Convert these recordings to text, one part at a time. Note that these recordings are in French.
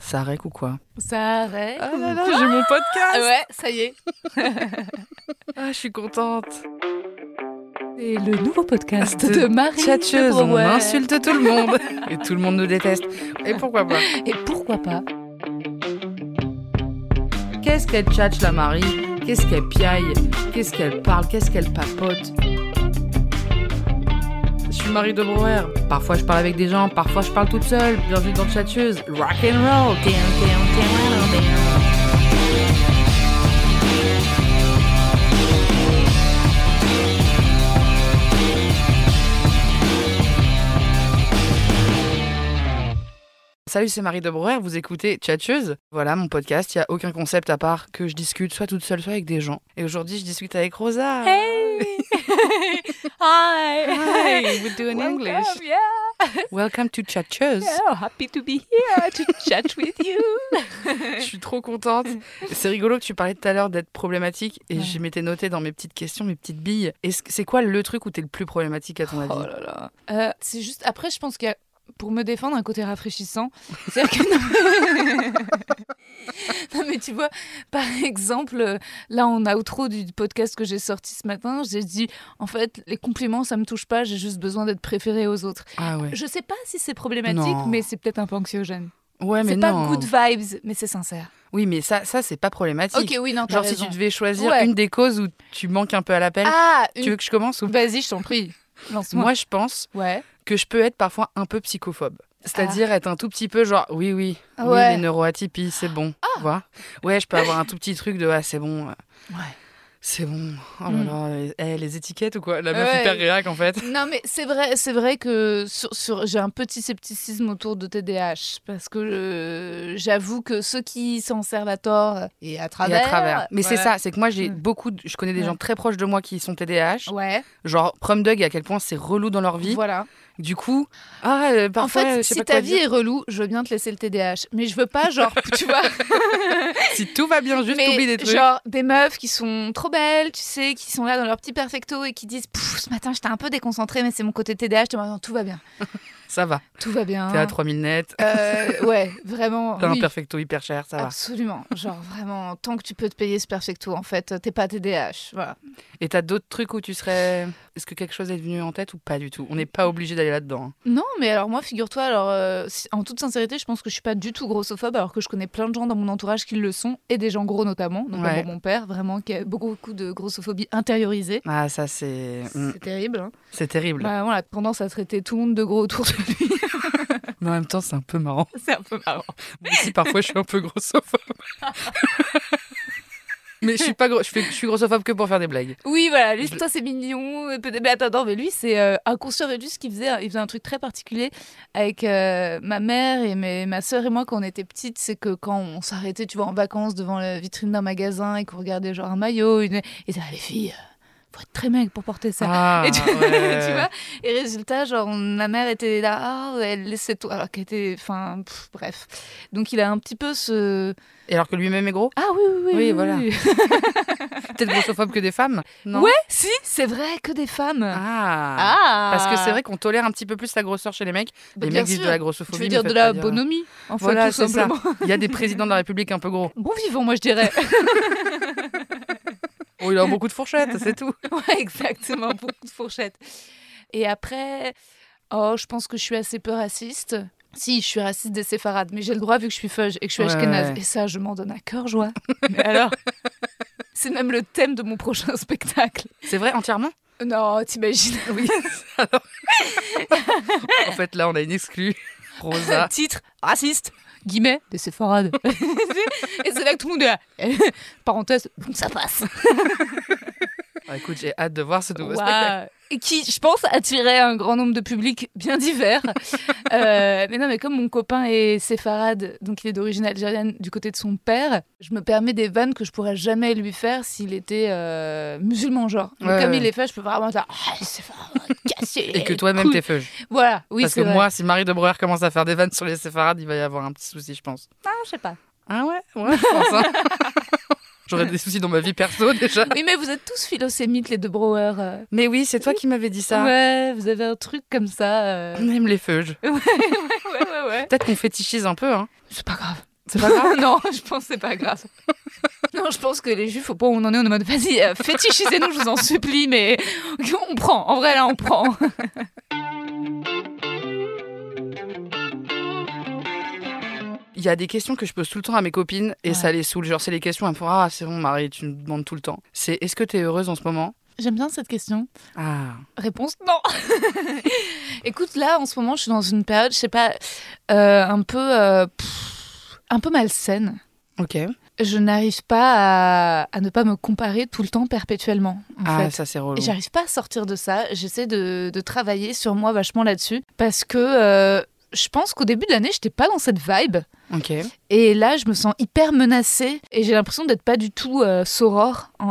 Ça règle ou quoi Ça arrête. Ah là là, j'ai mon podcast. Ouais, ça y est. Ah, je suis contente. C'est le nouveau podcast de Marie Tchatcheuse, de on insulte tout le monde. Et tout le monde nous déteste. Et pourquoi pas. Et pourquoi pas. Qu'est-ce qu'elle tchatche la Marie? Qu'est-ce qu'elle piaille? Qu'est-ce qu'elle parle? Qu'est-ce qu'elle papote? Marie de Brouwer. Parfois je parle avec des gens, parfois je parle toute seule. Bienvenue dans Tchatcheuse. Rock and roll. Salut, c'est Marie de Brouwer, vous écoutez Tchatcheuse. Voilà mon podcast, il n'y a aucun concept à part que je discute soit toute seule, soit avec des gens. Et aujourd'hui, je discute avec Rosa. Hey Hi Hi, we do in Welcome, English. Yeah. Welcome to Tchatcheuse. Oh, happy to be here to chat with you. Je suis trop contente. C'est rigolo que tu parlais tout à l'heure d'être problématique et Ouais. je m'étais noté dans mes petites questions, mes petites billes. C'est quoi le truc où t'es le plus problématique à ton avis? Oh là là. Euh, c'est juste. Après, je pense qu'il y a, pour me défendre, un côté rafraîchissant. C'est-à-dire que. non, mais tu vois, par exemple, là, en outro du podcast que j'ai sorti ce matin, j'ai dit en fait, les compliments, ça me touche pas, j'ai juste besoin d'être préférée aux autres. Ah ouais. Je sais pas si c'est problématique, Non. mais c'est peut-être un peu anxiogène. Ouais, mais C'est pas non. good vibes, mais c'est sincère. Oui, mais ça, ça c'est pas problématique. Ok, oui, non, Genre si tu devais choisir Ouais. une des causes où tu manques un peu à l'appel, Ah, tu une- veux que je commence ou vas-y, je t'en prie. Lance-moi. Moi, je pense Ouais. Que je peux être parfois un peu psychophobe. C'est-à-dire être un tout petit peu genre, oui, oui, Ah oui. Ah. les neuroatypies, c'est bon. Tu vois Ouais, je peux avoir un tout petit truc de, ah, c'est bon, euh, Ouais. c'est bon. Oh là Mm. là, les, eh, les étiquettes ou quoi? La meuf Ouais. hyper réac en fait. Non, mais c'est vrai, c'est vrai que sur, sur- j'ai un petit scepticisme autour de TDAH parce que euh, j'avoue que ceux qui s'en servent à tort et à Et travers. à travers. Mais c'est ça, c'est que moi j'ai Mm. beaucoup, de- je connais des Ouais. gens très proches de moi qui sont TDAH. Ouais, Genre Prom Dug à quel point c'est relou dans leur vie. voilà. Du coup, ah, euh, En fait, je sais si pas ta quoi vie dire. est relou, je veux bien te laisser le TDAH. Mais je veux pas, genre, tu vois. si tout va bien, juste mais oublie des trucs. genre des meufs qui sont trop belles, tu sais, qui sont là dans leur petit perfecto et qui disent Pouf, ce matin j'étais un peu déconcentrée, mais c'est mon côté TDAH. Non, tout va bien, Ça va. tout va bien. T'es à 3000 nets, Euh, ouais, vraiment. t'as un perfecto hyper cher, ça va. Absolument. Genre vraiment, tant que tu peux te payer ce perfecto, en fait, t'es pas. Voilà. Et t'as d'autres trucs où tu serais. Est-ce que quelque chose est venu en tête ou pas du tout? On n'est pas obligé d'aller là-dedans. hein. Non, mais alors moi, figure-toi, alors euh, en toute sincérité, je pense que je suis pas du tout grossophobe, alors que je connais plein de gens dans mon entourage qui le sont, et des gens gros notamment, Ouais. mon père, vraiment, qui a beaucoup, beaucoup de grossophobie intériorisée. Ah, ça c'est. mm, C'est terrible. Hein. C'est terrible. Bah, voilà, tendance à traiter tout le monde de gros autour de lui. Mais en même temps, c'est un peu marrant. C'est un peu marrant. Moi aussi, parfois, je suis un peu grossophobe. Mais je suis pas gros, je, fais- je suis grossophobe que pour faire des blagues. Oui, voilà, lui, Je- toi, c'est mignon. euh, Mais attends, non, mais lui, c'est euh, inconscient juste qu'il faisait, il faisait un truc très particulier avec euh, ma mère et mes- ma sœur et moi quand on était petites. C'est que quand on s'arrêtait, tu vois, en vacances devant la vitrine d'un magasin et qu'on regardait genre un maillot, une... et ça, les filles, euh, être très mec pour porter ça. Ah, Et tu, ouais. tu vois Et résultat, genre, ma mère était là, ah, elle laissait tout. Alors qu'elle était. Enfin, bref. Donc, il a un petit peu ce. Et alors que lui-même est gros? Ah oui, oui, oui. Oui, voilà. Peut-être grossophobe que des femmes? Non? Ouais, si, c'est vrai, que des femmes. Ah. Ah Parce que c'est vrai qu'on tolère un petit peu plus la grosseur chez les mecs. Bah, les mecs disent sûr. de la grossophobie. Tu veux dire de la dire. bonhomie En fait, Voilà, tout ça. simplement. Il y a des présidents de la République un peu gros. Bon vivant, moi, je dirais. Oh, il a beaucoup de fourchettes, c'est tout. ouais, exactement, beaucoup de fourchettes. Et après, oh, je pense que je suis assez peu raciste. Si, je suis raciste des séfarades, mais j'ai le droit vu que je suis fudge et que je suis Ouais, ashkénaze. ouais. Et ça, je m'en donne à cœur joie. mais alors? C'est même le thème de mon prochain spectacle. C'est vrai, entièrement? Non, t'imagines Oui. En fait, là, on a une exclue. Rosa. Titre raciste, guillemets, des séfarades. et c'est là que tout le monde est là. Parenthèse, ça passe. Ah, écoute, j'ai hâte de voir ce nouveau Waouh. spectacle. Qui, je pense, attirait un grand nombre de publics bien divers. Euh, mais non, mais comme mon copain est séfarade, donc il est d'origine algérienne du côté de son père, je me permets des vannes que je pourrais jamais lui faire s'il était euh, musulman, genre. Ouais, comme ouais. il est fait, je peux vraiment dire Ah, séfarades, cassé. Et que toi-même t'es feuge. Voilà, oui, Parce que vrai. moi, si Marie de Breuer commence à faire des vannes sur les séfarades, il va y avoir un petit souci, je pense. Ah, je sais pas. Ah ouais? Ouais, je pense. hein. J'aurais des soucis dans ma vie perso déjà. Oui, mais vous êtes tous philosémites, les deux Brouwer. euh. Mais oui, c'est toi qui m'avais dit ça. Ouais, vous avez un truc comme ça. euh. On aime les feuges. Ouais, ouais, ouais. Peut-être qu'on fétichise un peu, hein. C'est pas grave. C'est pas grave. non, je pense que c'est pas grave. non, je pense que les juifs, faut pas où on en est, on est en mode vas-y, euh, fétichisez-nous, je vous en supplie, mais on prend. En vrai, là, on prend. Il y a des questions que je pose tout le temps à mes copines et Ouais. ça les saoule. Genre, c'est les questions, elles me font Ah, c'est bon, Marie, tu nous demandes tout le temps. C'est Est-ce que tu es heureuse en ce moment? J'aime bien cette question. Ah. Réponse non. Écoute, là, en ce moment, je suis dans une période, je sais pas, euh, un peu, euh, pff, un peu malsaine. Ok. Je n'arrive pas à, à ne pas me comparer tout le temps perpétuellement. En ah, fait. ça, c'est relou. Et j'arrive pas à sortir de ça. J'essaie de, de travailler sur moi vachement là-dessus parce que euh, je pense qu'au début de l'année, j'étais pas dans cette vibe. Et là, je me sens hyper menacée et j'ai l'impression d'être pas du tout euh,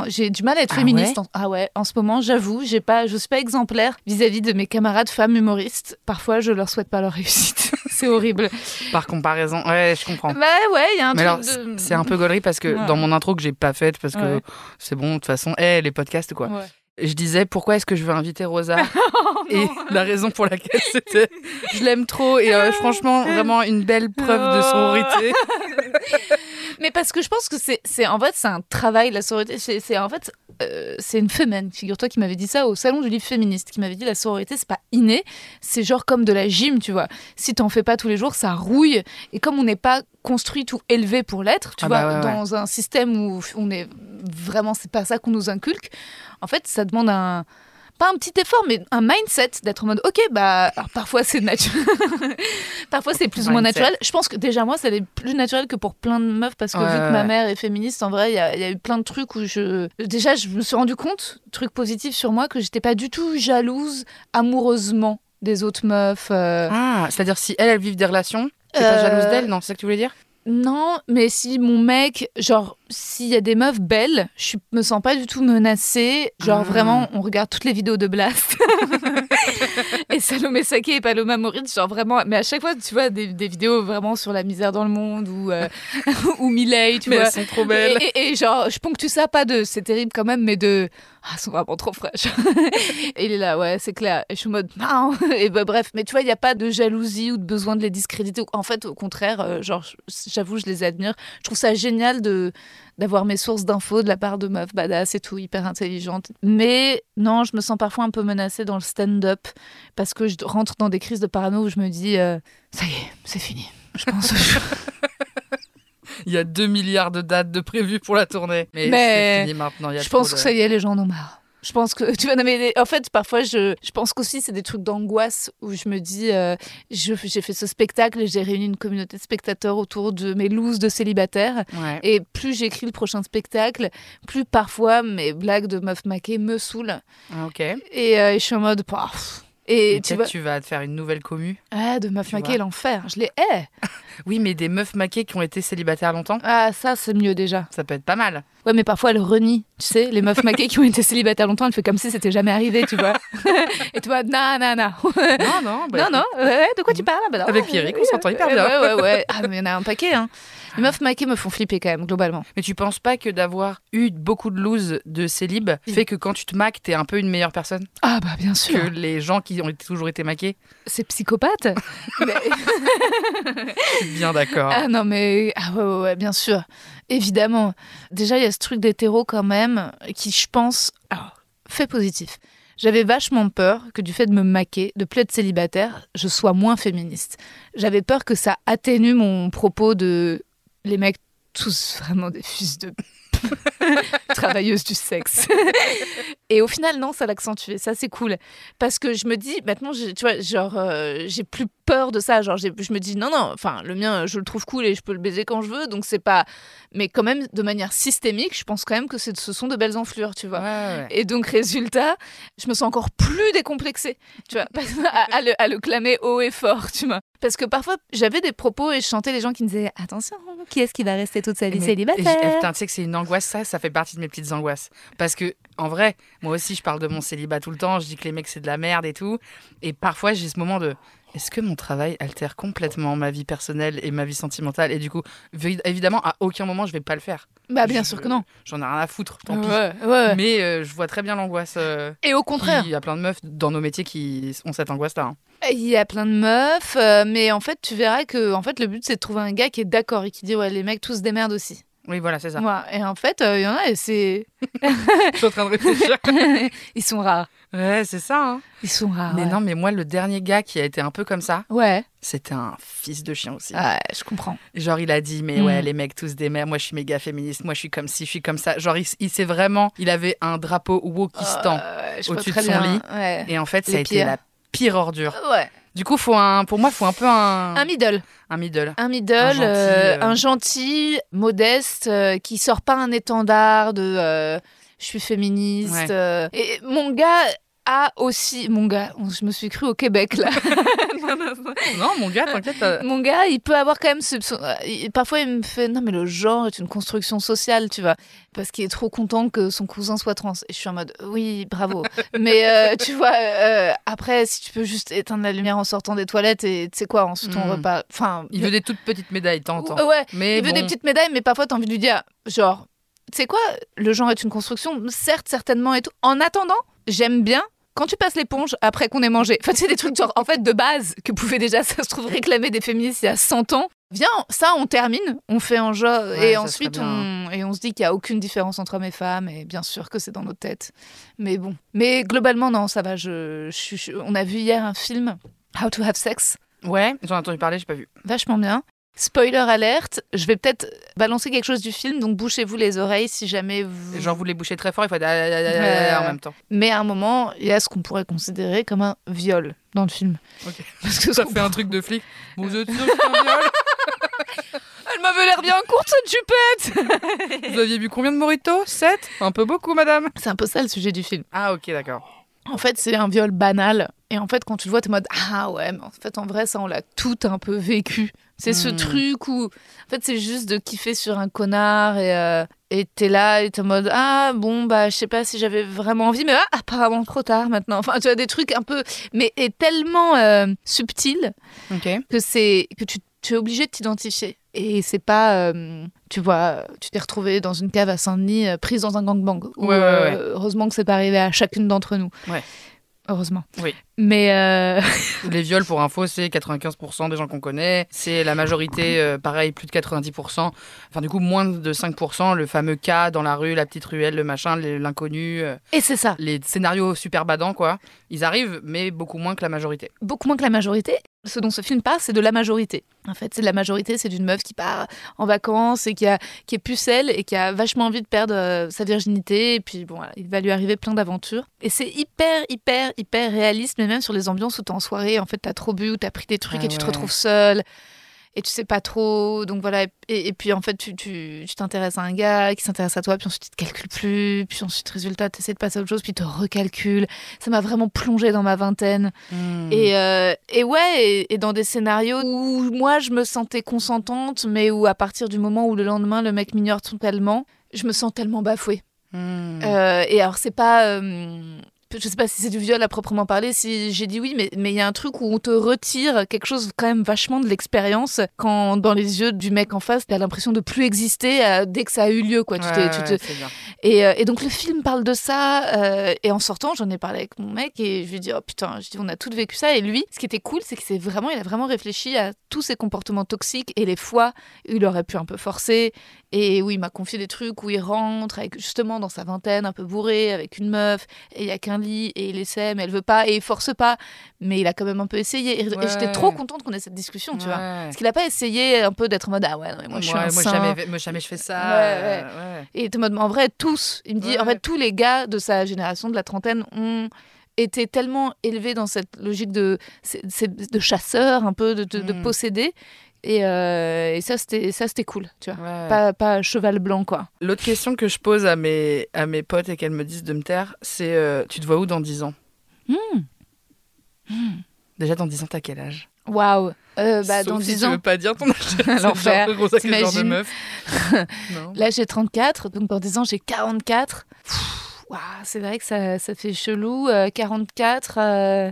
J'ai du mal à être Ah féministe. en... Ah ouais, en ce moment, j'avoue, j'ai pas, je suis pas exemplaire vis-à-vis de mes camarades femmes humoristes. Parfois, je leur souhaite pas leur réussite. C'est horrible. Par comparaison, ouais, je comprends. bah ouais, il y a un Mais alors, truc de... c'est un peu gaulerie parce que Ouais. dans mon intro que j'ai pas faite, parce que Ouais. c'est bon, de toute façon, les podcasts, quoi. Je disais pourquoi est-ce que je veux inviter Rosa Oh et la raison pour laquelle c'était je l'aime trop et euh, franchement vraiment une belle preuve de sororité. Mais parce que je pense que c'est, en fait, c'est un travail, la sororité. C'est- en fait, euh, c'est une femelle, figure-toi, qui m'avait dit ça au salon du livre féministe, qui m'avait dit la sororité, c'est pas inné, c'est genre comme de la gym, tu vois. Si t'en fais pas tous les jours, ça rouille. Et comme on n'est pas construit ou élevé pour l'être, tu Ah vois, bah ouais, ouais. dans un système où on est vraiment, c'est pas ça qu'on nous inculque. En fait, ça demande un pas un petit effort, mais un mindset d'être en mode ok, bah alors parfois c'est naturel, parfois c'est plus ou moins naturel. Je pense que déjà moi, ça l'est plus naturel que pour plein de meufs parce que Ouais, vu que ouais, ma mère est féministe, en vrai, il y, a- il y a eu plein de trucs où je déjà je me suis rendu compte, truc positif sur moi, que j'étais pas du tout jalouse amoureusement des autres meufs. euh. Ah, c'est-à-dire si elle elle vit des relations, t'es pas Euh, jalouse d'elle, non, c'est ça que tu voulais dire? Non, mais si mon mec, genre, s'il y a des meufs belles, je me sens pas du tout menacée. Genre, Ah. vraiment, on regarde toutes les vidéos de Blast. et Salomé Saké et Paloma Moritz, genre vraiment. Mais à chaque fois, tu vois, des, des vidéos vraiment sur la misère dans le monde ou, euh, ou Miley, tu Mais vois. elles sont trop belles. Et, et- et genre, je ponctue ça pas de c'est terrible quand même, mais de ah, elles sont vraiment trop fraîches. et il est là, ouais, c'est clair. Et je suis en mode non. Et bah, bref, mais tu vois, il n'y a pas de jalousie ou de besoin de les discréditer. En fait, au contraire, euh, genre, j'avoue, je les admire. Je trouve ça génial de d'avoir mes sources d'infos de la part de meufs badass et tout, hyper intelligentes. Mais non, je me sens parfois un peu menacée dans le stand-up parce que je rentre dans des crises de parano où je me dis euh, ça y est, c'est fini. Je pense. Il y a 2 milliards de dates de prévues pour la tournée. Mais, Mais c'est fini maintenant. il Y a je pense de- que ça y est, les gens en ont marre. Je pense que tu vois, non, mais en fait, parfois, je, je pense qu'aussi, c'est des trucs d'angoisse où je me dis, euh, j'ai fait ce spectacle et j'ai réuni une communauté de spectateurs autour de mes looses de célibataires. Ouais. Et plus j'écris le prochain spectacle, plus parfois mes blagues de meuf maquée me saoulent. Ah, ok. Et euh, je suis en mode, paf. Et, Et tu peut-être vois, tu vas te faire une nouvelle commu. ah, de meuf tu maquée, vois. l'enfer. Je les hais. Oui, mais des meufs maquées qui ont été célibataires longtemps, Ah, ça, c'est mieux déjà. ça peut être pas mal. Ouais, mais parfois elles renient. Tu sais, les meufs maquées qui ont été célibataires longtemps, elles font comme si c'était jamais arrivé, tu vois. et tu vois, non, non, non. Non, non. bah, non, non, ouais, de quoi tu parles Bah non. Avec Pierrick, on s'entend hyper bien. Ouais, ouais, ouais. Ah, mais il y en a un paquet, hein. Les meufs maquées me font flipper quand même, globalement. Mais tu penses pas que d'avoir eu beaucoup de loose de célib fait que quand tu te maques, t'es un peu une meilleure personne? Ah, bah bien sûr. que les gens qui ont toujours été maqués? C'est psychopathe. Mais- Je suis bien d'accord. Ah non, mais ah ouais, ouais, ouais, bien sûr. Évidemment. Déjà, il y a ce truc d'hétéro quand même qui, je pense, alors, fait positif. J'avais vachement peur que du fait de me maquer, de plus être célibataire, je sois moins féministe. J'avais peur que ça atténue mon propos de les mecs tous vraiment des fils de travailleuses du sexe. Et au final, non, ça l'accentue. Ça, c'est cool. Parce que je me dis, maintenant, tu vois, genre, euh, j'ai plus peur de ça. Genre, j'ai- je me dis non, non, enfin, le mien, je le trouve cool et je peux le baiser quand je veux, donc c'est pas. Mais quand même, de manière systémique, je pense quand même que c'est- ce sont de belles enflures, tu vois. Ouais, ouais, ouais. Et donc, résultat, je me sens encore plus décomplexée, tu vois, à, à le, à le clamer haut et fort, tu vois. Parce que parfois, j'avais des propos et je chantais les gens qui me disaient Attention, qui est-ce qui va rester toute sa vie célibataire putain, tu sais que c'est une angoisse, ça, ça fait partie de mes petites angoisses. Parce que, en vrai, moi aussi, je parle de mon célibat tout le temps, je dis que les mecs, c'est de la merde et tout. Et parfois, j'ai ce moment de. Est-ce que mon travail altère complètement ma vie personnelle et ma vie sentimentale? Et du coup, vi- évidemment, à aucun moment, je vais pas le faire. Bah, bien Je- sûr que non. J'en ai rien à foutre, tant pis. Ouais, ouais, ouais. Mais euh, je vois très bien l'angoisse. euh, Et au contraire, Il y a plein de meufs dans nos métiers qui ont cette angoisse-là. hein. il y a plein de meufs, euh, mais en fait, tu verras que en fait, le but, c'est de trouver un gars qui est d'accord et qui dit Ouais, les mecs, tous se démerdent aussi. Oui, voilà, c'est ça. Et en fait, euh, il y en a, et c'est. Je suis en train de réfléchir. Ils sont rares. ouais, c'est ça. hein. Ils sont rares. mais ouais. non, mais moi, le dernier gars qui a été un peu comme ça, Ouais, c'était un fils de chien aussi. ouais, je comprends. Genre, il a dit, mais Mm. ouais, les mecs tous des mères, moi je suis méga féministe, moi je suis comme ci, je suis comme ça. Genre, il, il s'est vraiment, il avait un drapeau wokistan. Euh, au-dessus de son bien. lit. Ouais. Et en fait, ça Les a été la pire ordure. Ouais. Du coup, faut un, pour moi, faut un peu un, Un middle. un middle. Un middle, Un gentil, euh, euh. un gentil, modeste, euh, qui sort pas un étendard de euh, je suis féministe. Ouais. Et mon gars a aussi. Mon gars, je me suis cru au Québec là. Non, non, non. Non, mon gars, t'inquiète. euh, Mon gars, il peut avoir quand même. ce- son- euh, il- parfois, il me fait Non, mais le genre est une construction sociale, tu vois. Parce qu'il est trop content que son cousin soit trans. Et je suis en mode Oui, bravo. mais euh, tu vois, euh, après, si tu peux juste éteindre la lumière en sortant des toilettes et tu sais quoi, ensuite on Mm. repart. Enfin, Il veut des toutes petites médailles, t'entends. Ouais, Mais il veut des petites médailles, mais parfois, t'as envie de lui dire, genre, tu sais quoi, le genre est une construction, certes, certainement et tout. En attendant, j'aime bien quand tu passes l'éponge après qu'on ait mangé. Enfin, c'est des trucs, genre, en fait, de base, que pouvaient déjà, ça se trouve, réclamer des féministes il y a 100 ans. Viens, ça, on termine, on fait un Ouais, et ensuite, on, et on se dit qu'il n'y a aucune différence entre hommes et femmes, et bien sûr que c'est dans nos têtes. Mais bon. Mais globalement, non, ça va. Je, je suis- je- on a vu hier un film, How to Have Sex, Ouais, j'en ai entendu parler, j'ai pas vu. vachement bien. Spoiler alerte, je vais peut-être balancer quelque chose du film, donc bouchez-vous les oreilles si jamais vous... Genre, vous les bouchez très fort, il faut être en même temps. Mais à un moment, il y a ce qu'on pourrait considérer comme un viol dans le film. Ok. Parce que Ça fait un truc de flic. Vous êtes sûr que c'est un viol Elle m'avait l'air bien courte cette jupette Vous aviez bu combien de moritos 7 Un peu beaucoup, madame. C'est un peu ça le sujet du film. Ah, ok, d'accord. En fait, c'est un viol banal. Et en fait, quand tu le vois, t'es en mode Ah ouais, mais en fait, en vrai, ça, on l'a tout un peu vécu. C'est ce Hmm. truc où, en fait, c'est juste de kiffer sur un connard et euh, et t'es là et t'es en mode Ah bon, bah, je sais pas si j'avais vraiment envie, mais ah, apparemment trop tard maintenant. Enfin, tu as des trucs un peu, mais est tellement euh, subtil Ok. que c'est que tu, tu es obligé de t'identifier. Et c'est pas, euh, tu vois, tu t'es retrouvé dans une cave à Saint-Denis, euh, prise dans un gangbang. Ou, Ouais, ouais, ouais. heureusement que c'est pas arrivé à chacune d'entre nous. Ouais. Heureusement. Oui. Mais euh, Les viols, pour info, c'est 95% des gens qu'on connaît. C'est la majorité, euh, pareil, plus de 90%. Enfin, du coup, moins de 5%. Le fameux cas dans la rue, la petite ruelle, le machin, l'inconnu. euh, et c'est ça. les scénarios super badants, quoi. Ils arrivent, mais beaucoup moins que la majorité. Beaucoup moins que la majorité. Ce dont ce film parle, c'est de la majorité. En fait, c'est de la majorité, c'est d'une meuf qui part en vacances et qui, a, qui est pucelle et qui a vachement envie de perdre euh, sa virginité. Et puis, bon, voilà, il va lui arriver plein d'aventures. Et c'est hyper, hyper, hyper réaliste, mais même sur les ambiances où t'es en soirée, en fait, t'as trop bu ou t'as pris des trucs Ah et tu te retrouves seule. Et tu sais pas trop, donc voilà. Et, et puis en fait, tu tu- tu t'intéresses à un gars qui s'intéresse à toi, puis ensuite il te calcule plus, puis ensuite, résultat, tu essaies de passer à autre chose, puis il te recalcule. Ça m'a vraiment plongé dans ma vingtaine. Hmm. Et, euh, et ouais, et, et dans des scénarios où moi je me sentais consentante, mais où à partir du moment où le lendemain le mec m'ignore totalement, je me sens tellement bafouée. Hmm. Euh, et alors c'est pas, euh, je sais pas si c'est du viol à proprement parler, si j'ai dit oui, mais mais il y a un truc où on te retire quelque chose quand même vachement de l'expérience quand dans les yeux du mec en face, t'as l'impression de plus exister euh, dès que ça a eu lieu, quoi. Tu Ouais, t'es- tu ouais, te- c'est bien. et, euh, et donc le film parle de ça. euh, et en sortant, j'en ai parlé avec mon mec et je lui ai dit oh putain, je dis on a tous vécu ça. Et lui, ce qui était cool, c'est que c'est vraiment, il a vraiment réfléchi à tous ses comportements toxiques et les fois où il aurait pu un peu forcer et où il m'a confié des trucs où il rentre avec justement dans sa vingtaine, un peu bourré, avec une meuf et il y a qu'un lit et il essaie mais elle veut pas et il force pas, mais il a quand même un peu essayé. Et, j'étais trop contente qu'on ait cette discussion, tu vois. Parce qu'il a pas essayé un peu d'être en mode ah ouais, non, mais moi je suis Ouais, un moi, jamais, moi, jamais je fais ça. Euh. Et mode, en vrai, tous, il me dit, en fait, tous les gars de sa génération, de la trentaine, ont été tellement élevé dans cette logique de, de chasseur, un peu de, de, de Mm. Et, euh, et ça, c'était ça, c'était cool, tu vois. Ouais. Pas, pas cheval blanc, quoi. L'autre question que je pose à mes, à mes potes et qu'elles me disent de me taire, c'est euh, tu te vois où dans 10 ans? Déjà, dans 10 ans, t'as quel âge? Waouh. Euh, bah, dans si 10 tu ans. veux pas dire ton âge. L'enfer. T'imagines meuf. Là, j'ai 34, donc dans 10 ans, j'ai 44. Pff, Waouh, c'est vrai que ça, ça fait chelou. euh, 44, euh,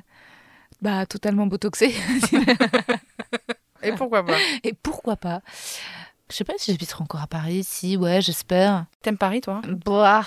bah, totalement botoxé. Et pourquoi pas Et pourquoi pas Je sais pas si j'habiterai encore à Paris. Si, ouais, j'espère. T'aimes Paris, toi? Bah,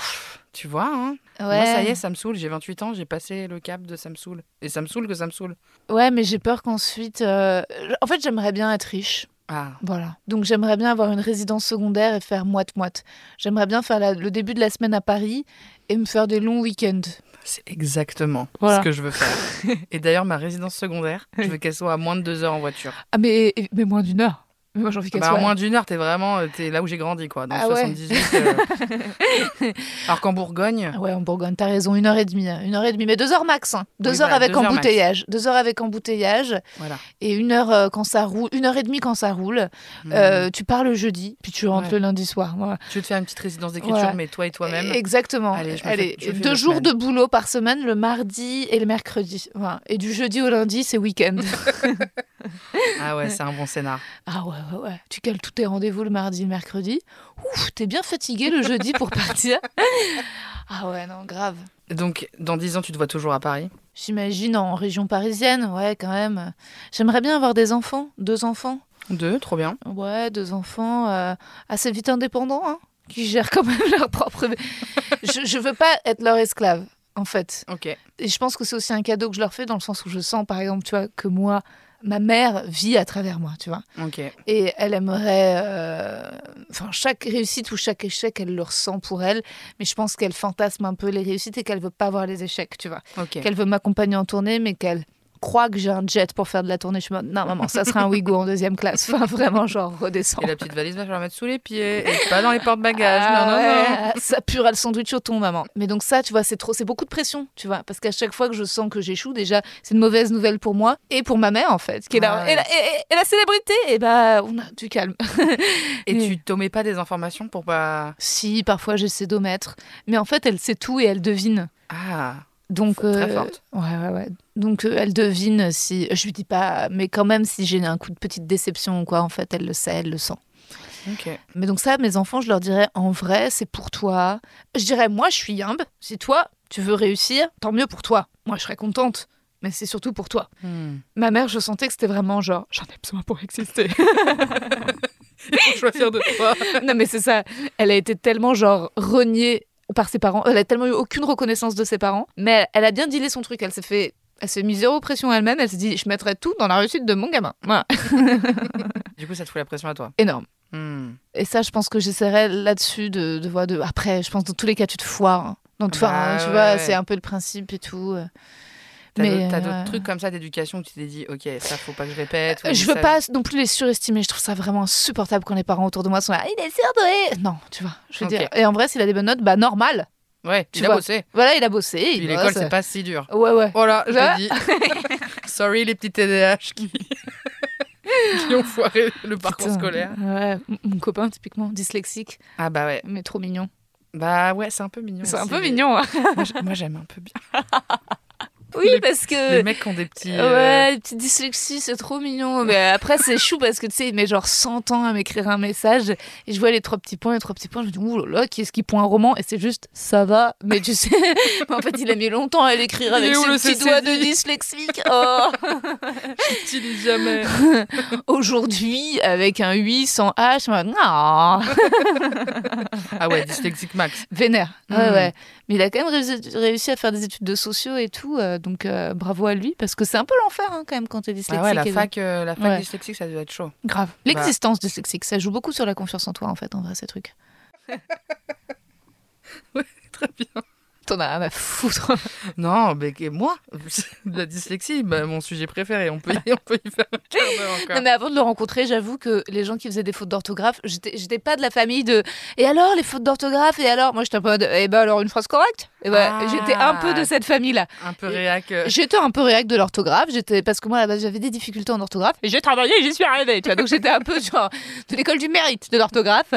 Tu vois, hein? Ouais. Moi, ça y est, ça me saoule. J'ai 28 ans, j'ai passé le cap de ça me saoule. Et ça me saoule que ça me saoule. Ouais, mais j'ai peur qu'ensuite. euh, En fait, j'aimerais bien être riche. Ah, Voilà. Donc j'aimerais bien avoir une résidence secondaire et faire moite-moite. J'aimerais bien faire la- le début de la semaine à Paris et me faire des longs week-ends. c'est exactement Voilà. ce que je veux faire. Et d'ailleurs, ma résidence secondaire, je veux qu'elle soit à moins de deux heures en voiture. Ah, mais, mais moins d'une heure. Moi, envie qu'elle Bah, en moins d'une heure, t'es vraiment euh, t'es là où j'ai grandi, quoi. Dans Ah ouais. 78. euh. Alors qu'en Bourgogne, Ouais, en Bourgogne, t'as raison, une heure et demie. hein. Une heure et demie, mais deux heures max. hein. Deux Oui, heures voilà, avec deux heures max. embouteillage. Deux heures avec embouteillage voilà. et une heure euh, quand ça roule. Une heure et demie quand ça roule. Hmm. Euh, tu pars le jeudi, puis tu rentres Ouais. le lundi soir. Voilà. Je vais te faire une petite résidence d'écriture, Ouais. mais toi et toi-même? Exactement. Allez, je me fais- je fais deux jours de boulot par semaine, le mardi et le mercredi. Et du jeudi au lundi, c'est week-end. Ah ouais, c'est un bon scénar. ah ouais, ouais, ouais. Tu cales tous tes rendez-vous le mardi et le mercredi. Ouf, t'es bien fatigué le jeudi pour partir. ah ouais, non, grave. Donc, dans 10 ans, tu te vois toujours à Paris? J'imagine en région parisienne, ouais, quand même. J'aimerais bien avoir des enfants, deux enfants. Deux, trop bien. Ouais, deux enfants euh, assez vite indépendants, hein, qui gèrent quand même leur propre. je, je veux pas être leur esclave, en fait. Ok. Et je pense que c'est aussi un cadeau que je leur fais dans le sens où je sens, par exemple, tu vois, que moi, ma mère vit à travers moi, tu vois. Et elle aimerait. euh, Enfin, chaque réussite ou chaque échec, elle le ressent pour elle. Mais je pense qu'elle fantasme un peu les réussites et qu'elle veut pas voir les échecs, tu vois. Qu'elle veut m'accompagner en tournée, mais qu'elle croit que j'ai un jet pour faire de la tournée. Je suis non, maman, ça sera un Ouigo en deuxième classe. Enfin, vraiment, genre, redescends. Et la petite valise, va falloir la mettre sous les pieds et pas dans les porte-bagages. Ah non, non, non. ouais, Ça purera le sandwich au thon, maman. Mais donc ça, tu vois, c'est trop, c'est beaucoup de pression, tu vois, parce qu'à chaque fois que je sens que j'échoue, déjà, c'est une mauvaise nouvelle pour moi et pour ma mère en fait, qui est là. Ah ouais. Et, la, et- et la célébrité, et bah, on a du calme. Et Mais- tu t'omets pas des informations pour pas. Si, parfois j'essaie d'omettre, mais en fait, elle sait tout et elle devine. Ah. Donc Très euh, forte. Ouais, ouais, ouais. Donc euh, elle devine si je lui dis pas, mais quand même si j'ai un coup de petite déception ou quoi, en fait, elle le sait, elle le sent. Ok. Mais donc ça, mes enfants, je leur dirais, en vrai, c'est pour toi. Je dirais, moi, je suis humble. Si toi, tu veux réussir, tant mieux pour toi. Moi, je serais contente. Mais c'est surtout pour toi. Hmm. Ma mère, je sentais que c'était vraiment genre, j'en ai besoin pour exister. Faut choisir de toi. non, mais c'est ça. Elle a été tellement genre reniée par ses parents. Elle a tellement eu aucune reconnaissance de ses parents. Mais elle a bien dealé son truc. Elle s'est fait. Elle s'est mise zéro pression elle-même. Elle s'est dit, je mettrai tout dans la réussite de mon gamin. Voilà. Du coup, ça te fout la pression à toi. Énorme. Hmm. Et ça, je pense que j'essaierai là-dessus de, de voir de. Après, je pense dans tous les cas, tu te foires. hein. Dans tout, Bah, enfin, tu ouais, vois, ouais. c'est un peu le principe et tout. Euh. T'as Mais, d'autres- t'as d'autres euh, trucs comme ça d'éducation où tu t'es dit, ok, ça faut pas que je répète. ou Je veux ça- pas non plus les surestimer. Je trouve ça vraiment insupportable quand les parents autour de moi sont là. Il est surdoué. Non, tu vois. Je veux dire. Et en vrai, s'il a des bonnes notes, bah normal. Ouais, Tu il a vois. bossé. Voilà, il a bossé. Puis il l'école, bosse. c'est pas si dur. Ouais, ouais. Voilà, je Ah. l'ai dit. Sorry les petits TDAH qui... qui ont foiré le parcours Putain, scolaire. Ouais, mon copain, typiquement, dyslexique, Ah bah ouais. mais trop mignon. Bah ouais, c'est un peu mignon. C'est un peu mignon. hein. Moi, j'aime un peu bien. Oui, Les- parce que. Les mecs ont des petits. euh, Ouais, petite dyslexie, c'est trop mignon. Mais après, c'est chou parce que tu sais, il met genre 100 ans à m'écrire un message et je vois les trois petits points, les trois petits points. Je me dis, ouh là là, qui est-ce qui point un roman? Et c'est juste, ça va. Mais tu sais, en fait, il a mis longtemps à l'écrire avec ses petits doigts de dyslexique? Oh J'utilise jamais. Aujourd'hui, avec un 8 sans H, je me dis, non, Ah ouais, dyslexique max. vénère. Ouais, Mm. ouais. Mais il a quand même réussi, à faire des études de sociaux et tout. euh, donc, euh, bravo à lui parce que c'est un peu l'enfer hein, quand même quand t'es dyslexique. Ah ouais, la et- fac, euh, la fac Ouais. dyslexique, ça doit être chaud. Grave. L'existence dyslexique, ça joue beaucoup sur la confiance en toi, en fait, en vrai, ces trucs. Très bien. T'en as rien à foutre. Non, mais moi, la dyslexie, bah, mon sujet préféré. On peut, y, on peut y faire un quart d'heure encore. Non, mais avant de le rencontrer, j'avoue que les gens qui faisaient des fautes d'orthographe, j'étais pas de la famille de. Et alors, les fautes d'orthographe? Et alors Moi, j'étais un peu. de, Eh ben alors, une phrase correcte? Et ouais, Ah. j'étais un peu de cette famille-là. Un peu réac. euh, J'étais un peu réac de l'orthographe, j'étais parce que moi à la base j'avais des difficultés en orthographe et j'ai travaillé et j'y suis arrivée, tu vois. Donc j'étais un peu genre de l'école du mérite de l'orthographe.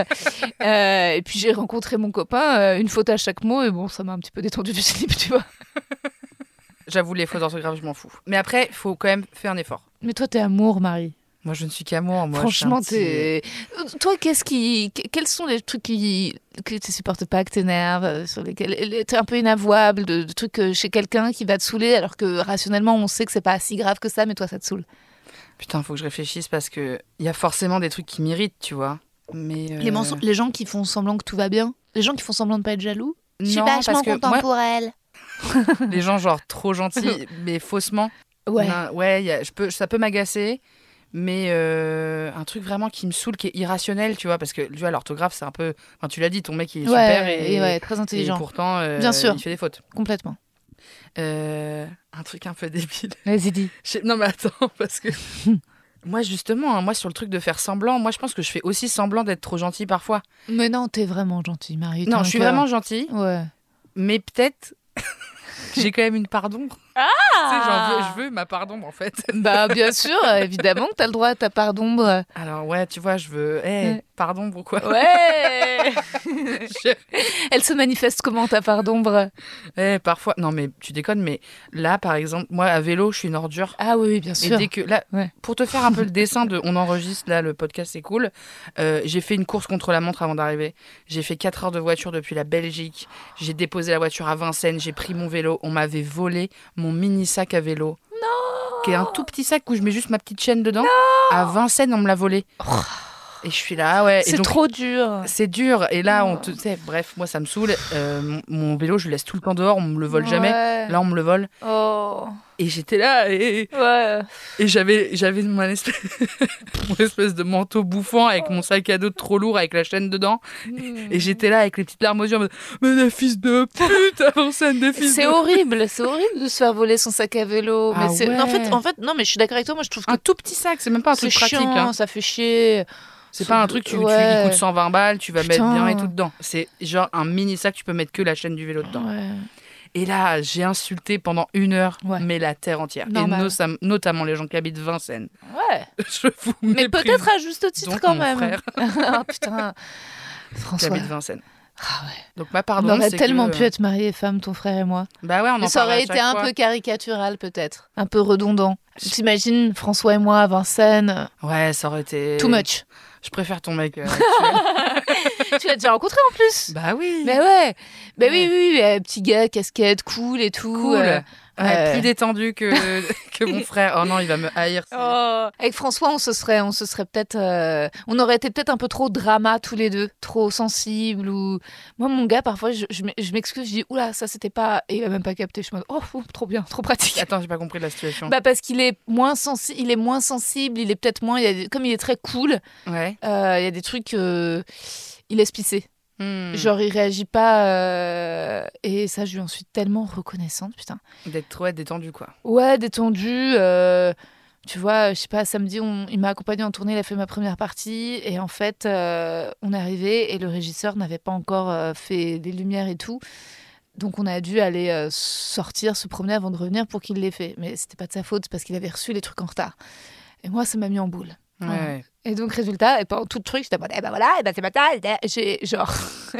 Euh, et puis j'ai rencontré mon copain, euh, une faute à chaque mot et bon, ça m'a un petit peu détendu du slip, tu vois. J'avoue, les fautes d'orthographe, je m'en fous. Mais après, il faut quand même faire un effort. Mais toi t'es amour, Marie. Moi, je ne suis qu'amour. Moi, Franchement, suis un petit- t'es. Toi, qu'est-ce qui. que- Quels sont les trucs qui... que tu supportes pas, que t'énerves, euh, sur lesquels. T'es un peu inavouable, de, de trucs euh, chez quelqu'un qui va te saouler, alors que rationnellement, on sait que c'est pas si grave que ça, mais toi, ça te saoule. Putain, faut que je réfléchisse parce que il y a forcément des trucs qui m'irritent, tu vois. Mais euh, Les, mensonges- les gens qui font semblant que tout va bien, les gens qui font semblant de pas être jaloux? Je suis non, vachement moi, elle. les gens genre trop gentils, mais faussement. Ouais. Non, ouais, il y a- je peux, ça peut m'agacer. Mais euh, un truc vraiment qui me saoule, qui est irrationnel, tu vois, parce que tu vois, l'orthographe, c'est un peu. Enfin, tu l'as dit, ton mec, il est Ouais, super et, et ouais, très et intelligent. pourtant, euh, Bien sûr. il fait des fautes. Complètement. Euh, un truc un peu débile. Vas-y, dis. Non, mais attends, parce que. moi, justement, hein, moi, sur le truc de faire semblant, moi, je pense que je fais aussi semblant d'être trop gentil parfois. Mais non, t'es vraiment gentil, Marie. Non, je suis vraiment gentil, Ouais. mais peut-être. J'ai quand même une part d'ombre. Ah Tu sais, veux, je veux ma part d'ombre, en fait. Bah, bien sûr, évidemment que t'as le droit à ta part d'ombre. Alors, ouais, tu vois, je veux. Eh, Ouais. part d'ombre ou quoi? Ouais Je- Elle se manifeste comment ta part d'ombre? Eh, parfois. Non, mais tu déconnes, mais là, par exemple, moi, à vélo, je suis une ordure. Ah oui, bien Et sûr. dès que là, Ouais. pour te faire un peu le dessin de, on enregistre là, le podcast c'est cool. Euh, j'ai fait une course contre la montre avant d'arriver. J'ai fait 4 heures de voiture depuis la Belgique. J'ai déposé la voiture à Vincennes. J'ai pris mon vélo. On m'avait volé mon mini sac à vélo. Non. Qui est un tout petit sac où je mets juste ma petite chaîne dedans. À Vincennes, on me l'a volé. Et je suis là, ah ouais. C'est trop dur. C'est dur. Et là, on te, tu sais, bref, moi ça me saoule. Euh, mon, vélo, je le laisse tout le temps dehors. On me le vole jamais. Là, on me le vole. Oh. Et j'étais là et Ouais. et j'avais, j'avais mon espèce, mon espèce de manteau bouffant avec mon sac à dos trop lourd avec la chaîne dedans. Et j'étais là avec les petites larmes aux yeux en mode Mais fils de pute avant scène, des fils C'est de horrible, c'est horrible de se faire voler son sac à vélo. Ah mais en fait, ouais. en fait, non, mais je suis d'accord avec toi. Moi, je trouve que Un tout petit sac, c'est même pas un truc pratique. chiant, hein. ça fait chier. C'est pas un truc, tu, tu Ouais. il coûte 120 balles, tu vas Putain. mettre bien et tout dedans. C'est genre un mini sac, tu peux mettre que la chaîne du vélo dedans. Ouais. Et là, j'ai insulté pendant une heure, Ouais. mais la terre entière. Normal. Et notam- notamment les gens qui habitent Vincennes. Ouais. Je vous Mais peut-être à juste titre Donc, quand mon même. frère. ah putain. qui François. habite Vincennes. Ah ouais. Donc ma On pardon, aurait c'est tellement que- pu être mariés et femmes, ton frère et moi. Bah ouais, on en ça aurait été un fois. peu caricatural peut-être. Un peu redondant. T'imagines François et moi à Vincennes Ouais, ça aurait été. Too much. Je préfère ton mec. euh, tu l'as déjà rencontré en plus? Bah oui. Mais ouais. Bah oui, Ouais. oui, oui, euh, petit gars, casquette, cool et tout. Cool. Euh. Plus détendu que, que mon frère. Oh non, il va me haïr. Oh. Avec François, on se serait, on se serait peut-être, euh, on aurait été peut-être un peu trop drama tous les deux, trop sensible ou. Moi, mon gars, parfois, je, je m'ex- je m'excuse, je dis oula, ça c'était pas, et il a même pas capté. Je me dis oh, fou, trop bien, trop pratique. Attends, j'ai pas compris la situation. Bah parce qu'il est moins sensible, il est moins sensible, il est peut-être moins, il y a des- comme il est très cool, Ouais. euh, il y a des trucs, euh, il laisse pisser. Hmm. Genre il réagit pas, euh, et ça, je lui en suis tellement reconnaissante, putain. D'être trop détendu, quoi. Ouais, détendu. euh, tu vois, je sais pas, samedi, on- il m'a accompagné en tournée, il a fait ma première partie. Et en fait, euh, on est arrivé et le régisseur n'avait pas encore euh, fait les lumières et tout. Donc on a dû aller euh, sortir, se promener avant de revenir pour qu'il l'ait fait. Mais c'était pas de sa faute, c'est parce qu'il avait reçu les trucs en retard. Et moi, ça m'a mis en boule. Ouais. Ouais. Et donc, résultat, et pendant tout le truc, j'étais en mode, eh ben voilà, et ben c'est matin. J'ai genre.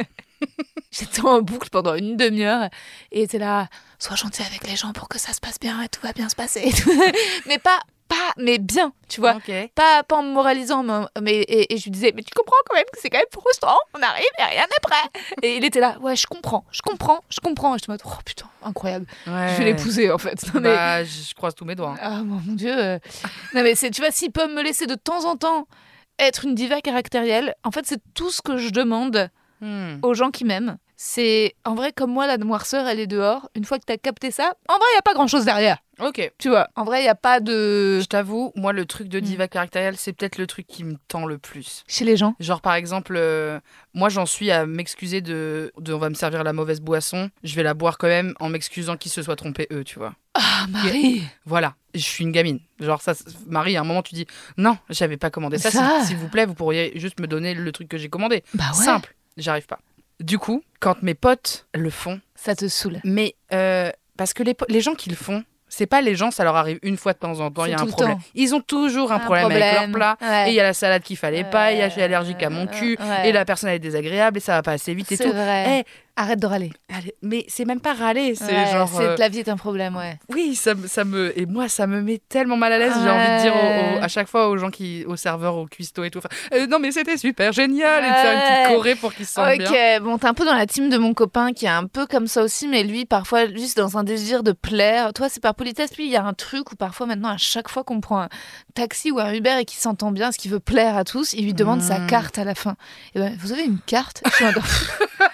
J'étais en boucle pendant une demi-heure et était là, sois gentil avec les gens pour que ça se passe bien et tout va bien se passer. mais pas, pas, mais bien, tu vois. Ok. Pas, pas en me moralisant, mais, mais- et, et je lui disais, mais tu comprends quand même que c'est quand même frustrant, on arrive et rien n'est prêt. Et il était là, ouais, je comprends, je comprends, je comprends. Et je me dis, oh putain, incroyable. Ouais. Je vais l'épouser en fait. Non, Bah, je je croise tous mes doigts. hein. ah mon, dieu. Non mais tu vois s'ils peuvent me laisser de temps en temps être une diva caractérielle, en fait c'est tout ce que je demande Hmm. aux gens qui m'aiment. C'est en vrai comme moi la noirceur elle est dehors. Une fois que t'as capté ça, en vrai il y a pas grand chose derrière. Ok. Tu vois, en vrai il y a pas de Je t'avoue, moi, le truc de Hmm. diva caractérielle, c'est peut-être le truc qui me tend le plus. chez les gens. Genre, par exemple, euh, moi, j'en suis à m'excuser de, de. On va me servir la mauvaise boisson. Je vais la boire quand même en m'excusant qu'ils se soient trompés, eux, tu vois. Ah Marie. Voilà, je suis une gamine. Genre, ça, Marie, à un moment, tu dis Non, j'avais pas commandé ça. Ça. S'il s'il vous plaît, vous pourriez juste me donner le truc que j'ai commandé. Bah ouais. Simple, j'arrive pas. Du coup, quand mes potes le font, Ça te saoule. Mais euh, parce que les, les gens qui le font, c'est pas les gens, ça leur arrive une fois de temps en temps, il y a un problème. Ils ont toujours un, Un problème, avec leur plat. ouais. Et il y a la salade qu'il fallait pas, et il y a- je suis allergique à mon cul, ouais. et la personne elle est désagréable, et ça va pas assez vite et C'est tout. vrai. Eh, Arrête de râler. mais c'est même pas râler, c'est Ouais, genre. euh, la vie est un problème, ouais. Oui, ça, me- ça me et moi ça me met tellement mal à l'aise. J'ai envie de dire au- au- à chaque fois aux gens qui, aux serveurs, aux cuistots et tout. enfin, Euh, non mais c'était super génial et de faire une petite choré pour qu'ils se sentent Ok, bien. bon, t'es un peu dans la team de mon copain qui est un peu comme ça aussi, mais lui, parfois, juste dans un désir de plaire. Toi, c'est par politesse. Lui, il y a un truc où parfois, maintenant, à chaque fois qu'on prend un taxi ou un Uber et qu'il s'entend bien, ce qu'il veut plaire à tous, il lui demande sa Mm. carte à la fin. Et ben, vous avez une carte? Je suis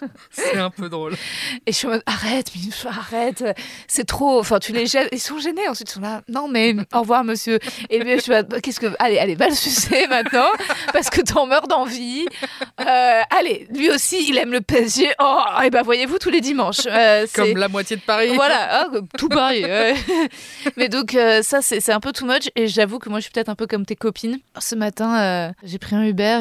C'est un peu drôle. Et je suis en mode, arrête, mais arrête, c'est trop. Enfin, tu les gênes. Ils sont gênés. Ensuite, ils sont là, non, mais au revoir, monsieur. Et je suis bah, qu'est-ce que. Allez, allez, va le sucer maintenant, parce que t'en meurs d'envie. Euh, allez, lui aussi, il aime le PSG. Oh, et ben, voyez-vous, tous les dimanches. Euh, Comme la moitié de Paris. Voilà, ah, comme tout ouais. Mais donc, euh, ça, c'est c'est un peu too much. Et j'avoue que moi, je suis peut-être un peu comme tes copines. Ce matin, euh, j'ai pris un Uber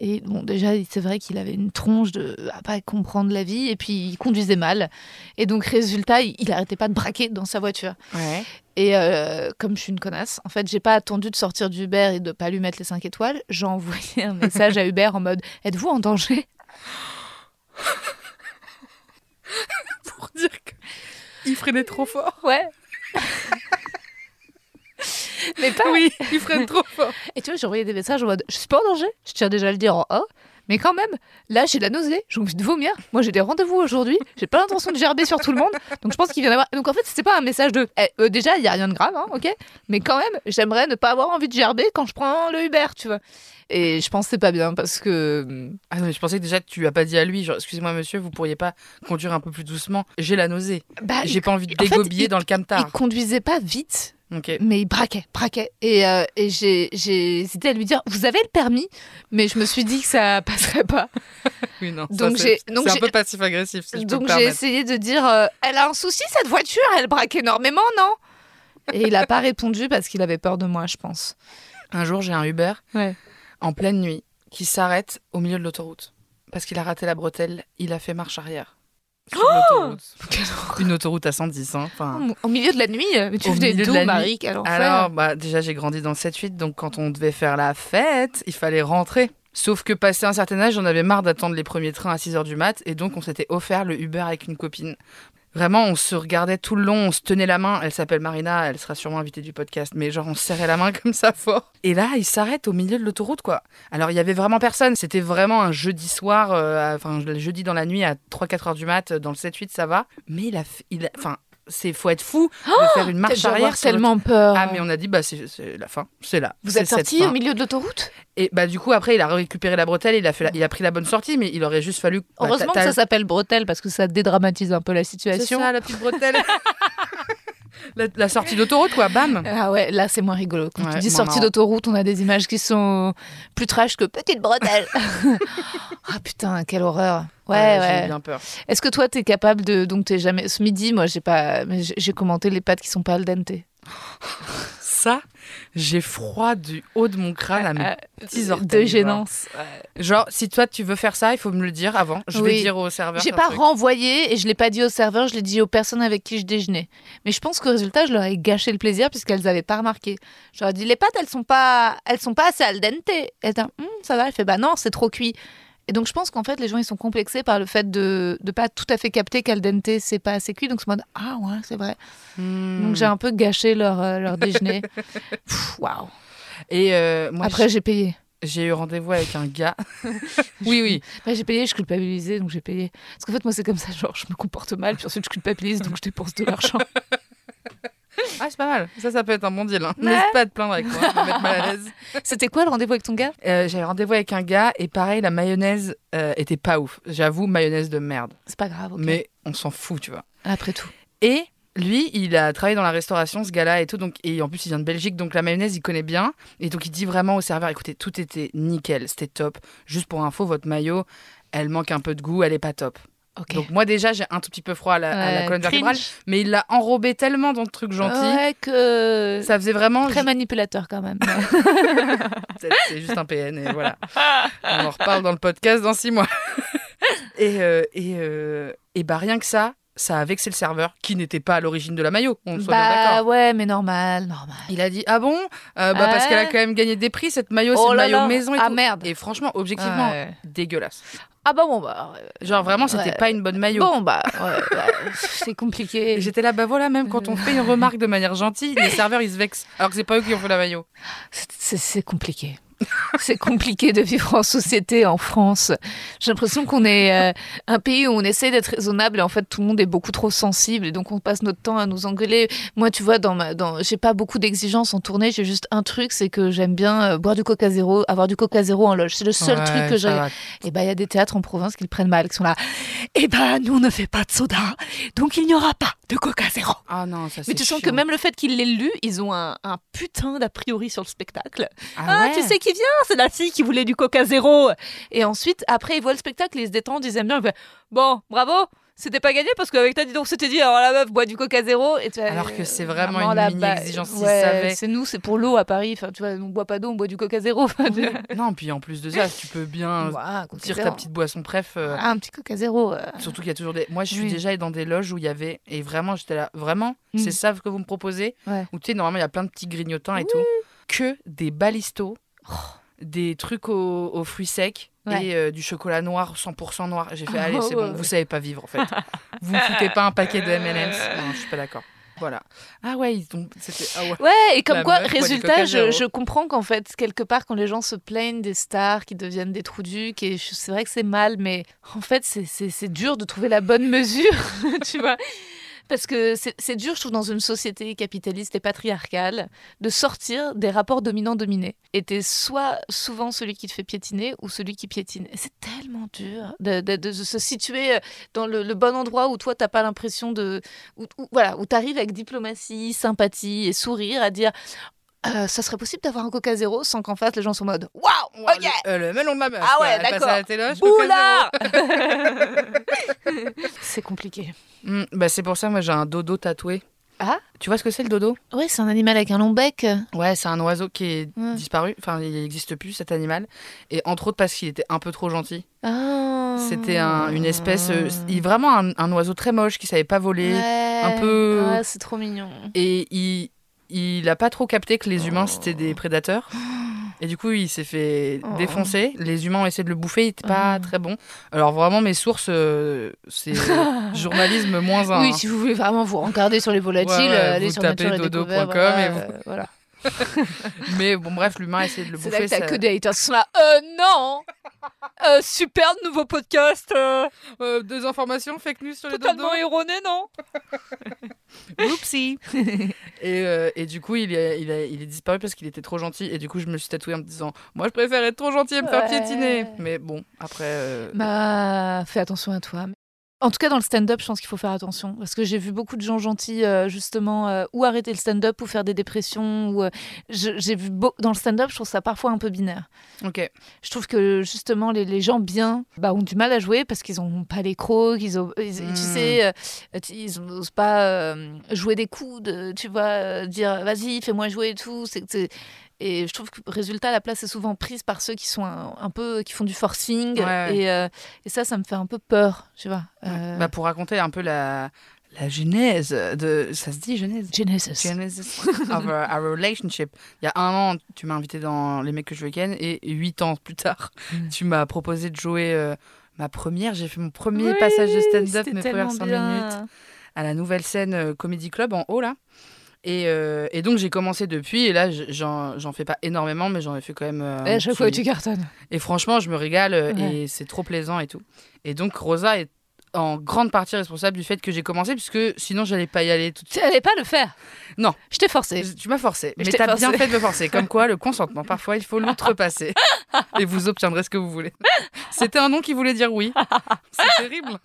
et, et bon, déjà, c'est vrai qu'il avait une tronche de à pas comprendre la vie. Et puis, il conduisait mal. Et donc, résultat, il, il arrêtait pas de braquer dans sa voiture. Ouais. Et euh, comme je suis une connasse, en fait, j'ai pas attendu de sortir du Uber et de pas lui mettre les 5 étoiles. J'ai envoyé un message à Uber en mode Êtes-vous en danger? Pour dire que il freinait trop fort. Ouais. Mais pas Oui, il freine trop fort. Et tu vois, j'ai envoyé des messages en mode Je suis pas en danger, je tiens déjà à le dire en haut. Mais quand même, là, j'ai de la nausée, j'ai envie de vomir. Moi, j'ai des rendez-vous aujourd'hui, j'ai pas l'intention de gerber sur tout le monde. Donc, je pense qu'il vient d'avoir. Donc, en fait, c'était pas un message de Eh, euh, Déjà, il y a rien de grave, hein, ok Mais quand même, j'aimerais ne pas avoir envie de gerber quand je prends le Uber, tu vois. Et je c'est pas bien parce que. Ah non, mais je pensais que déjà que tu as pas dit à lui, genre, excusez-moi monsieur, vous pourriez pas conduire un peu plus doucement. J'ai la nausée. Bah, J'ai pas envie de en fait, dégobiller il- dans le il camtar. conduisait pas vite, Mais il braquait, braquait. Et, euh, et j'ai j'ai hésité à lui dire Vous avez le permis? Mais je me suis dit que ça passerait pas. Oui, non. ça, Donc, c'est- j'ai- donc c'est un peu passif-agressif, si Donc j'ai essayé de dire euh, elle a un souci cette voiture, elle braque énormément, non? Et il a pas répondu parce qu'il avait peur de moi, je pense. Un jour, j'ai un Uber Ouais. en pleine nuit qui s'arrête au milieu de l'autoroute. Parce qu'il a raté la bretelle, il a fait marche arrière. Sur l'autoroute. Une autoroute à 110, hein. Enfin, Au milieu de la nuit, euh, mais tu venais d'où. Marie enfer. Alors, bah, déjà, j'ai grandi dans le 7-8, donc quand on devait faire la fête, il fallait rentrer. Sauf que passé un certain âge, j'en avais marre d'attendre les premiers trains à 6h du mat, et donc on s'était offert le Uber avec une copine. Vraiment, on se regardait tout le long, on se tenait la main. Elle s'appelle Marina, elle sera sûrement invitée du podcast, mais genre on se serrait la main comme ça fort. Et là, il s'arrête au milieu de l'autoroute, quoi. Alors, il y avait vraiment personne. C'était vraiment un jeudi soir, euh, enfin, jeudi dans la nuit à 3-4 heures du mat, dans le 7-8, ça va. Mais il a, il a- enfin, c'est faut être fou de faire une marche arrière. tellement peur. ah mais on a dit bah c'est c'est la fin, c'est là. Vous C'est êtes sorti au milieu de l'autoroute? Et bah du coup après il a récupéré la bretelle, il a fait la- il a pris la bonne sortie mais il aurait juste fallu bah, Heureusement que ça s'appelle bretelle parce que ça dédramatise un peu la c'est situation. ça la petite bretelle. la, la sortie d'autoroute quoi, bam. Ah ouais, là c'est moins rigolo. Quand Ouais, tu dis sortie d'autoroute, on a des images qui sont plus trash que petite bretelle. ah putain, quelle horreur. Ouais, j'ai ouais. bien peur. Est-ce que toi, t'es capable de. Donc, t'es jamais. Ce midi, moi, j'ai pas. j'ai- J'ai commenté les pâtes qui sont pas al dente. Ça, j'ai froid du haut de mon crâne à mes petits orteils. De gênance. Genre si toi tu veux faire ça, il faut me le dire avant. Je vais Oui. dire au serveur. J'ai pas truc. renvoyé et je l'ai pas dit au serveur, je l'ai dit aux personnes avec qui je déjeunais. Mais je pense qu'au résultat, je leur ai gâché le plaisir puisqu'elles avaient pas remarqué. Je leur ai dit les pâtes, elles sont pas, elles sont pas assez al dente. Elle était, Hum, ça va. Elle fait bah non, c'est trop cuit. Et donc je pense qu'en fait les gens ils sont complexés par le fait de de pas tout à fait capter qu'al dente c'est pas assez cuit. Donc c'est en mode ah ouais c'est vrai. Hmm. Donc j'ai un peu gâché leur euh, leur déjeuner. Waouh. Et euh, moi Après j'ai payé. j'ai eu rendez-vous avec un gars. oui oui. Bah, j'ai payé, je culpabilisais, donc j'ai payé. Parce qu'en fait, moi, c'est comme ça, genre, je me comporte mal, puis ensuite, je culpabilise, donc je dépense de l'argent. Ah c'est pas mal. Ça ça peut être un bon deal. Hein. Ouais. N'hésite pas à te plaindre avec moi, ça va me mettre mal à l'aise. C'était quoi le rendez-vous avec ton gars? Euh, J'avais rendez-vous avec un gars et pareil, la mayonnaise euh, était pas ouf. J'avoue, mayonnaise de merde. C'est pas grave. Mais on s'en fout, tu vois. Après tout. Et lui, il a travaillé dans la restauration, ce gars-là et tout. Donc, et en plus, il vient de Belgique, donc la mayonnaise, il connaît bien. Et donc, il dit vraiment au serveur écoutez, tout était nickel, c'était top. Juste pour info, votre maillot, elle manque un peu de goût, elle est pas top. Ok. Donc, moi, déjà, j'ai un tout petit peu froid à la, à la Ouais, colonne vertébrale. Mais il l'a enrobé tellement dans le truc gentil. Ouais, que. Ça faisait vraiment. Très manipulateur quand même. C'est c'est juste un PN et voilà. On en reparle dans le podcast dans six mois. Et, euh, et, euh, et bah rien que ça, ça a vexé le serveur, qui n'était pas à l'origine de la maillot, on soit bien Bah ouais, mais normal, normal. Il a dit ah bon? Euh, bah parce qu'elle a quand même gagné des prix cette maillot Oh c'est là maillot là. maison et Ah, tout. merde. et franchement objectivement Ouais. dégueulasse Ah bah bon, bah. euh, genre vraiment c'était Ouais. pas une bonne maillot Bon, bah, bah, c'est compliqué. J'étais là bah voilà même quand on fait une remarque de manière gentille les serveurs ils se vexent alors que c'est pas eux qui ont fait la maillot c'est compliqué. C'est compliqué de vivre en société en France. J'ai l'impression qu'on est euh, un pays où on essaie d'être raisonnable et en fait tout le monde est beaucoup trop sensible et donc on passe notre temps à nous engueuler. Moi, tu vois, dans ma, dans, j'ai pas beaucoup d'exigences en tournée. J'ai juste un truc, c'est que j'aime bien euh, boire du Coca Zéro, avoir du Coca Zéro en loge. C'est le seul Ouais, truc que j'ai. Et bah il y a des théâtres en province qui le prennent mal, qui sont là. Et ben nous on ne fait pas de soda, donc il n'y aura pas de Coca Zéro. ah non ça Mais tu sens que même le fait qu'ils l'aient lu, ils ont un, un putain d'a priori sur le spectacle. ah, Ah, ouais. tu sais qui vient? C'est la fille qui voulait du Coca Zéro. Et ensuite, après, ils voient le spectacle, ils se détendent, ils aiment bien. Ils font, bon, bravo, c'était pas gagné parce qu'avec ta dit donc c'était dit, alors la meuf boit du Coca Zéro. Et Alors que euh, c'est vraiment maman, une mini-exigence, s'ils ouais, savaient. C'est nous, c'est pour l'eau à Paris. Enfin, tu vois, on boit pas d'eau, on boit du Coca Zéro. Non puis en plus de ça tu peux bien Zéro. ta petite boisson bref euh, Ah, un petit Coca Zéro. euh. Surtout qu'il y a toujours des. Moi, je suis Oui. déjà allée dans des loges où il y avait. Et vraiment, j'étais là. Vraiment Mm. C'est ça que vous me proposez Ouais. Où tu sais, normalement, il y a plein de petits grignotants et tout. Que des balistos, des trucs aux, aux fruits secs Ouais. et euh, du chocolat noir, 100% noir. J'ai fait, allez, Oh, c'est bon, vous savez pas vivre en fait. vous ne foutez pas un paquet de M&M's. Non, je suis pas d'accord. Voilà. Ah ouais, ils ont. C'était. Ah ouais. Ouais, et comme La quoi, meuf résultat, je, je comprends qu'en fait, quelque part, quand les gens se plaignent des stars qui deviennent des trous ducs, et c'est vrai que c'est mal, mais en fait, c'est dur de trouver la bonne mesure, tu vois. Parce que c'est dur, je trouve, dans une société capitaliste et patriarcale, de sortir des rapports dominants-dominés. Et t'es soit souvent celui qui te fait piétiner ou celui qui piétine. C'est tellement dur de, se situer dans le, le bon endroit où toi, t'as pas l'impression de. Où, où- voilà, où t'arrives avec diplomatie, sympathie et sourire à dire. Euh, ça serait possible d'avoir un Coca Zéro sans qu'en face les gens sont en mode Waouh, Ouah, ok, le, euh, le melon de ma meuf. Ah ouais, d'accord. la. C'est compliqué. Mm, bah, c'est pour ça, moi, j'ai un dodo tatoué. Ah Tu vois ce que c'est le dodo? Oui, c'est un animal avec un long bec. Ouais, c'est un oiseau qui est Ouais. disparu. Enfin, il n'existe plus cet animal. Et entre autres parce qu'il était un peu trop gentil. Ah. C'était un- une espèce, euh, il- vraiment un, un oiseau très moche qui savait pas voler. Ouais. un peu- Ouais, c'est trop mignon. Et il, il a pas trop capté que les humains c'était des prédateurs. Et du coup, il s'est fait Oh. défoncer. Les humains ont essayé de le bouffer. Il était pas Oh. très bon. Alors vraiment, mes sources, euh, c'est journalisme moins un. Oui, si vous voulez vraiment vous regarder sur les volatiles, Ouais, ouais, allez vous sur tapez dodo.com euh, voilà. Mais bon, bref, l'humain a essayé de le C'est là bouffer. que t'as ça- que des haters qui sont là. Euh, non euh, Super nouveau podcast euh, Euh, deux informations fake news sur les dodos. Totalement erroné, non Oupsie et, euh, et du coup, il est, il, a- il est disparu parce qu'il était trop gentil. Et du coup, je me suis tatoué en me disant Moi, je préfère être trop gentil et me faire piétiner. Mais bon, après. euh, Bah, fais attention à toi. En tout cas, dans le stand-up, je pense qu'il faut faire attention. Parce que j'ai vu beaucoup de gens gentils, euh, justement, euh, ou arrêter le stand-up, ou faire des dépressions. Ou, euh, j'ai vu dans le stand-up, je trouve ça parfois un peu binaire. Ok. Je trouve que justement les, les gens bien bah, ont du mal à jouer parce qu'ils n'ont pas les crocs, qu'ils ont, ils- Mm. tu sais, ils n'osent pas jouer des coudes, tu vois, dire vas-y fais-moi jouer et tout. C'est- Et je trouve que résultat la place est souvent prise par ceux qui sont un, un peu qui font du forcing Ouais, ouais. Et, euh, et ça ça me fait un peu peur, tu vois. Euh, Bah, pour raconter un peu la, la genèse de. Ça se dit genèse? Genesis. Genesis of a, a relationship. Il y a un an, tu m'as invité dans Les mecs que je week-end et huit ans plus tard, Mm. tu m'as proposé de jouer euh, ma première. J'ai fait mon premier Oui, passage de stand-up, mes premières cinq minutes. à la nouvelle scène Comedy Club en haut là. Et, euh, et donc j'ai commencé depuis et là j'en fais pas énormément mais j'en ai fait quand même. euh, Et un à chaque fois petit- tu cartonnes. Et franchement je me régale euh, Ouais. et c'est trop plaisant et tout. Et donc Rosa est en grande partie responsable du fait que j'ai commencé puisque sinon j'allais pas y aller tout de Tu n'allais pas le faire. Non. Je t'ai forcé. suite. Tu m'as forcé, mais Je t'ai t'as bien fait de me forcer. Comme quoi, le consentement, parfois, il faut l'outrepasser. et vous obtiendrez ce que vous voulez. C'était un nom qui voulait dire oui. C'est terrible.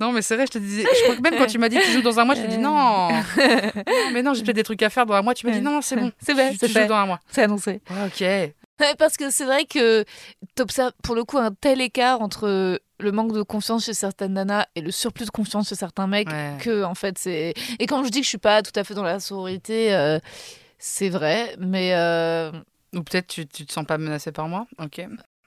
Non, mais c'est vrai, je te disais. Je crois que même quand tu m'as dit tu joues dans un mois, je te dis non. Non, mais non, j'ai peut-être des trucs à faire dans un mois. Tu m'as dit non, c'est bon. C'est vrai, Tu- tu joues dans un mois. C'est annoncé. Ok. Parce que c'est vrai que t'observes pour le coup un tel écart entre le manque de confiance chez certaines nanas et le surplus de confiance chez certains mecs Ouais. que en fait c'est et quand je dis que je suis pas tout à fait dans la sororité euh, c'est vrai mais euh, Ou peut-être tu, tu te sens pas menacé par moi. Ok.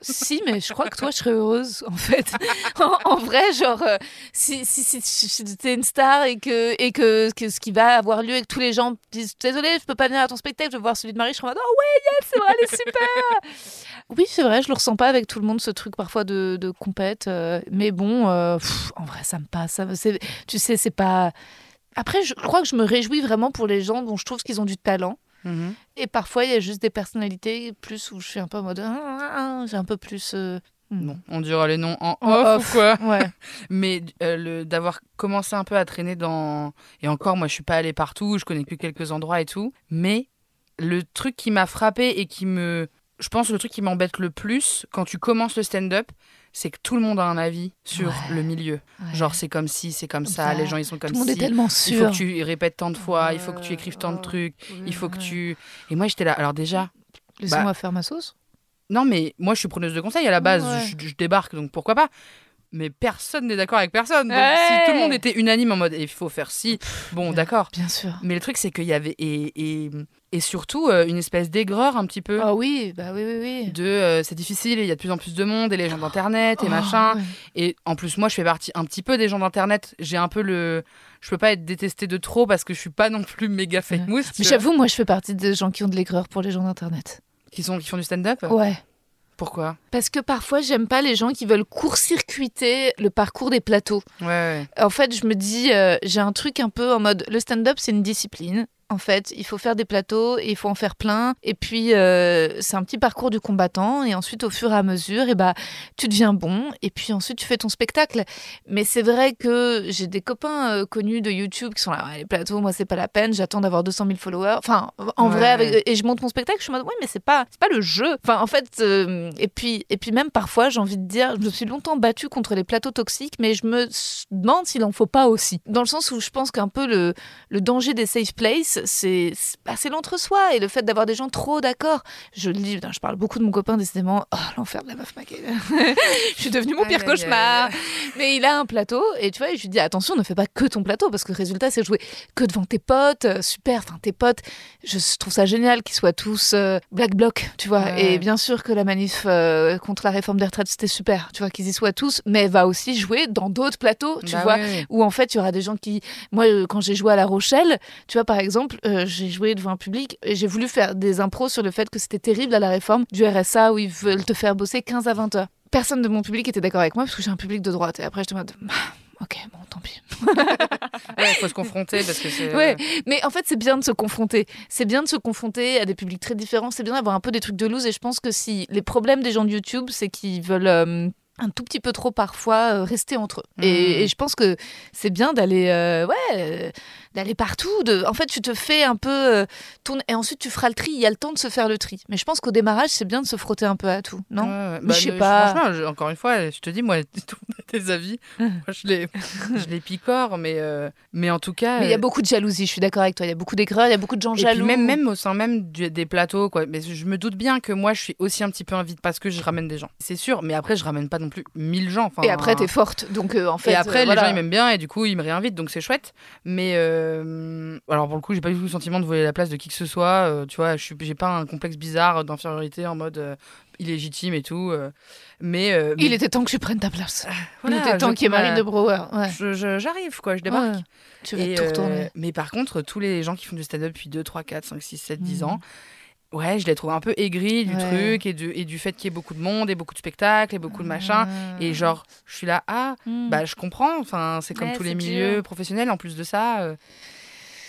Si, mais je crois que toi, je serais heureuse, en fait. en, vrai, genre, euh, si, si, si, si t'es une star et, que, et que, que ce qui va avoir lieu et que tous les gens disent Désolé, je peux pas venir à ton spectacle, je veux voir celui de Marie, je serais en mode Oh ouais, yes, c'est vrai, elle est super Oui, c'est vrai, je le ressens pas avec tout le monde, ce truc parfois de, compète. euh, mais bon, euh, en vrai, ça me passe. Tu sais, c'est pas. Après, je crois que je me réjouis vraiment pour les gens dont je trouve qu'ils ont du talent. Mhm. Et parfois, il y a juste des personnalités plus où je suis un peu en mode. Ah, ah, ah, J'ai un peu plus. euh, Bon, on dira les noms en En off, off. ou quoi. Ouais. Mais euh, le d'avoir commencé un peu à traîner dans et encore moi je suis pas allée partout, je connais que quelques endroits et tout, mais le truc qui m'a frappé et qui me je pense le truc qui m'embête le plus quand tu commences le stand-up, c'est que tout le monde a un avis sur Ouais. le milieu. Ouais. Genre c'est comme si, c'est comme ça, Bah, les gens ils sont comme Tout le monde si. est tellement il faut sûr. que tu répètes tant de fois, il faut que tu écrives tant de trucs, il faut que tu et moi j'étais là alors déjà Laissez-moi faire ma sauce. non, mais moi, je suis preneuse de conseils à la base. Ouais. Je, je débarque, donc pourquoi pas Mais personne n'est d'accord avec personne. Donc, si tout le monde était unanime en mode il faut faire ci, bon, d'accord. Bien sûr. Mais le truc, c'est qu'il y avait. Et, et, et surtout, euh, une espèce d'aigreur un petit peu. Ah oui, bah oui, oui, oui. De euh, c'est difficile, il y a de plus en plus de monde, et les gens d'internet, et Oh, machin. ouais. Et en plus, moi, je fais partie un petit peu des gens d'internet. J'ai un peu le. Je peux pas être détestée de trop parce que je suis pas non plus méga famous. tu Mais j'avoue, moi, je fais partie des gens qui ont de l'aigreur pour les gens d'Internet. Qui, sont, qui font du stand-up? Ouais. Pourquoi? Parce que parfois, j'aime pas les gens qui veulent court-circuiter le parcours des plateaux. Ouais, ouais. En fait, je me dis, euh, j'ai un truc un peu en mode, le stand-up, c'est une discipline. En fait, il faut faire des plateaux et il faut en faire plein. Et puis, euh, c'est un petit parcours du combattant. Et ensuite, au fur et à mesure, et bah, tu deviens bon. Et puis ensuite, tu fais ton spectacle. Mais c'est vrai que j'ai des copains euh, connus de YouTube qui sont là, Ouais, les plateaux, moi, c'est pas la peine. J'attends d'avoir 200 000 followers. Enfin, en Ouais. vrai, avec- et je monte mon spectacle, je suis en mode, ouais, mais c'est pas, pas le jeu. Enfin, en fait, euh, et puis, et puis même parfois, j'ai envie de dire, je me suis longtemps battue contre les plateaux toxiques, mais je me demande s'il en faut pas aussi. Dans le sens où je pense qu'un peu le, le danger des safe places, c'est bah, l'entre-soi et le fait d'avoir des gens trop d'accord. Je le dis, putain, je parle beaucoup de mon copain, décidément. Oh, l'enfer de la meuf maquée. je suis devenue mon pire cauchemar. Mais il a un plateau et tu vois, je lui dis attention, ne fais pas que ton plateau parce que le résultat, c'est jouer que devant tes potes. euh, super, enfin tes potes, je trouve ça génial qu'ils soient tous euh, black bloc, tu vois. Ouais. Et bien sûr que la manif euh, contre la réforme des retraites, c'était super, tu vois, qu'ils y soient tous, mais va aussi jouer dans d'autres plateaux, tu Bah vois. oui. Où en fait, il y aura des gens qui. Moi, quand j'ai joué à La Rochelle, tu vois, par exemple, euh, j'ai joué devant un public et j'ai voulu faire des impros sur le fait que c'était terrible à la réforme du RSA où ils veulent te faire bosser 15 à 20 heures. Personne de mon public était d'accord avec moi parce que j'ai un public de droite. Et après, en mode. Ah, Ok, bon, tant pis. Ouais, faut se confronter parce que c'est. Ouais, mais en fait, c'est bien de se confronter. C'est bien de se confronter à des publics très différents. C'est bien d'avoir un peu des trucs de loose. Et je pense que si les problèmes des gens de YouTube, c'est qu'ils veulent euh, un tout petit peu trop parfois euh, rester entre eux. Mhm. Et, et je pense que c'est bien d'aller, euh, ouais, euh, d'aller partout. De... En fait, tu te fais un peu euh, tourner et ensuite tu feras le tri. Il y a le temps de se faire le tri. Mais je pense qu'au démarrage, c'est bien de se frotter un peu à tout, non? Mais Bah, je sais pas. Franchement, je- encore une fois, je te dis, moi, des avis. moi, je les, je les picore, mais, euh, mais en tout cas. Mais il y a euh, beaucoup de jalousie. Je suis d'accord avec toi. Il y a beaucoup d'aigreur. Il y a beaucoup de gens et jaloux. puis même, même au sein même du- des plateaux, quoi. Mais je me doute bien que moi, je suis aussi un petit peu invite parce que je ramène des gens. C'est sûr, mais après, je ramène pas non plus 1000 gens. Enfin, Et après, t'es forte. Donc, euh, en fait. et après, euh, les voilà. gens ils m'aiment bien et du coup ils me réinvitent donc c'est chouette. Mais euh, alors pour le coup, j'ai pas du tout le sentiment de voler la place de qui que ce soit. euh, tu vois, je j'ai pas un complexe bizarre d'infériorité en mode euh, illégitime et tout. euh, mais, euh, Il mais était temps que je prenne ta place. voilà, il était temps qu'il y ait Marine de Brouwer. Ouais. J'arrive quoi, je débarque. Ouais. Tu vas Et, tout euh, retourner. mais par contre, tous les gens qui font du stand-up depuis 2, 3, 4, 5, 6, 7, 10 Mhm. ans, ouais, je les trouve un peu aigris du Ouais. truc et, du- et du fait qu'il y ait beaucoup de monde et beaucoup de spectacles et beaucoup de machins. Et genre, je suis là, ah, Mm. bah je comprends, enfin, c'est comme Ouais, tous les milieux professionnels en plus de ça. euh,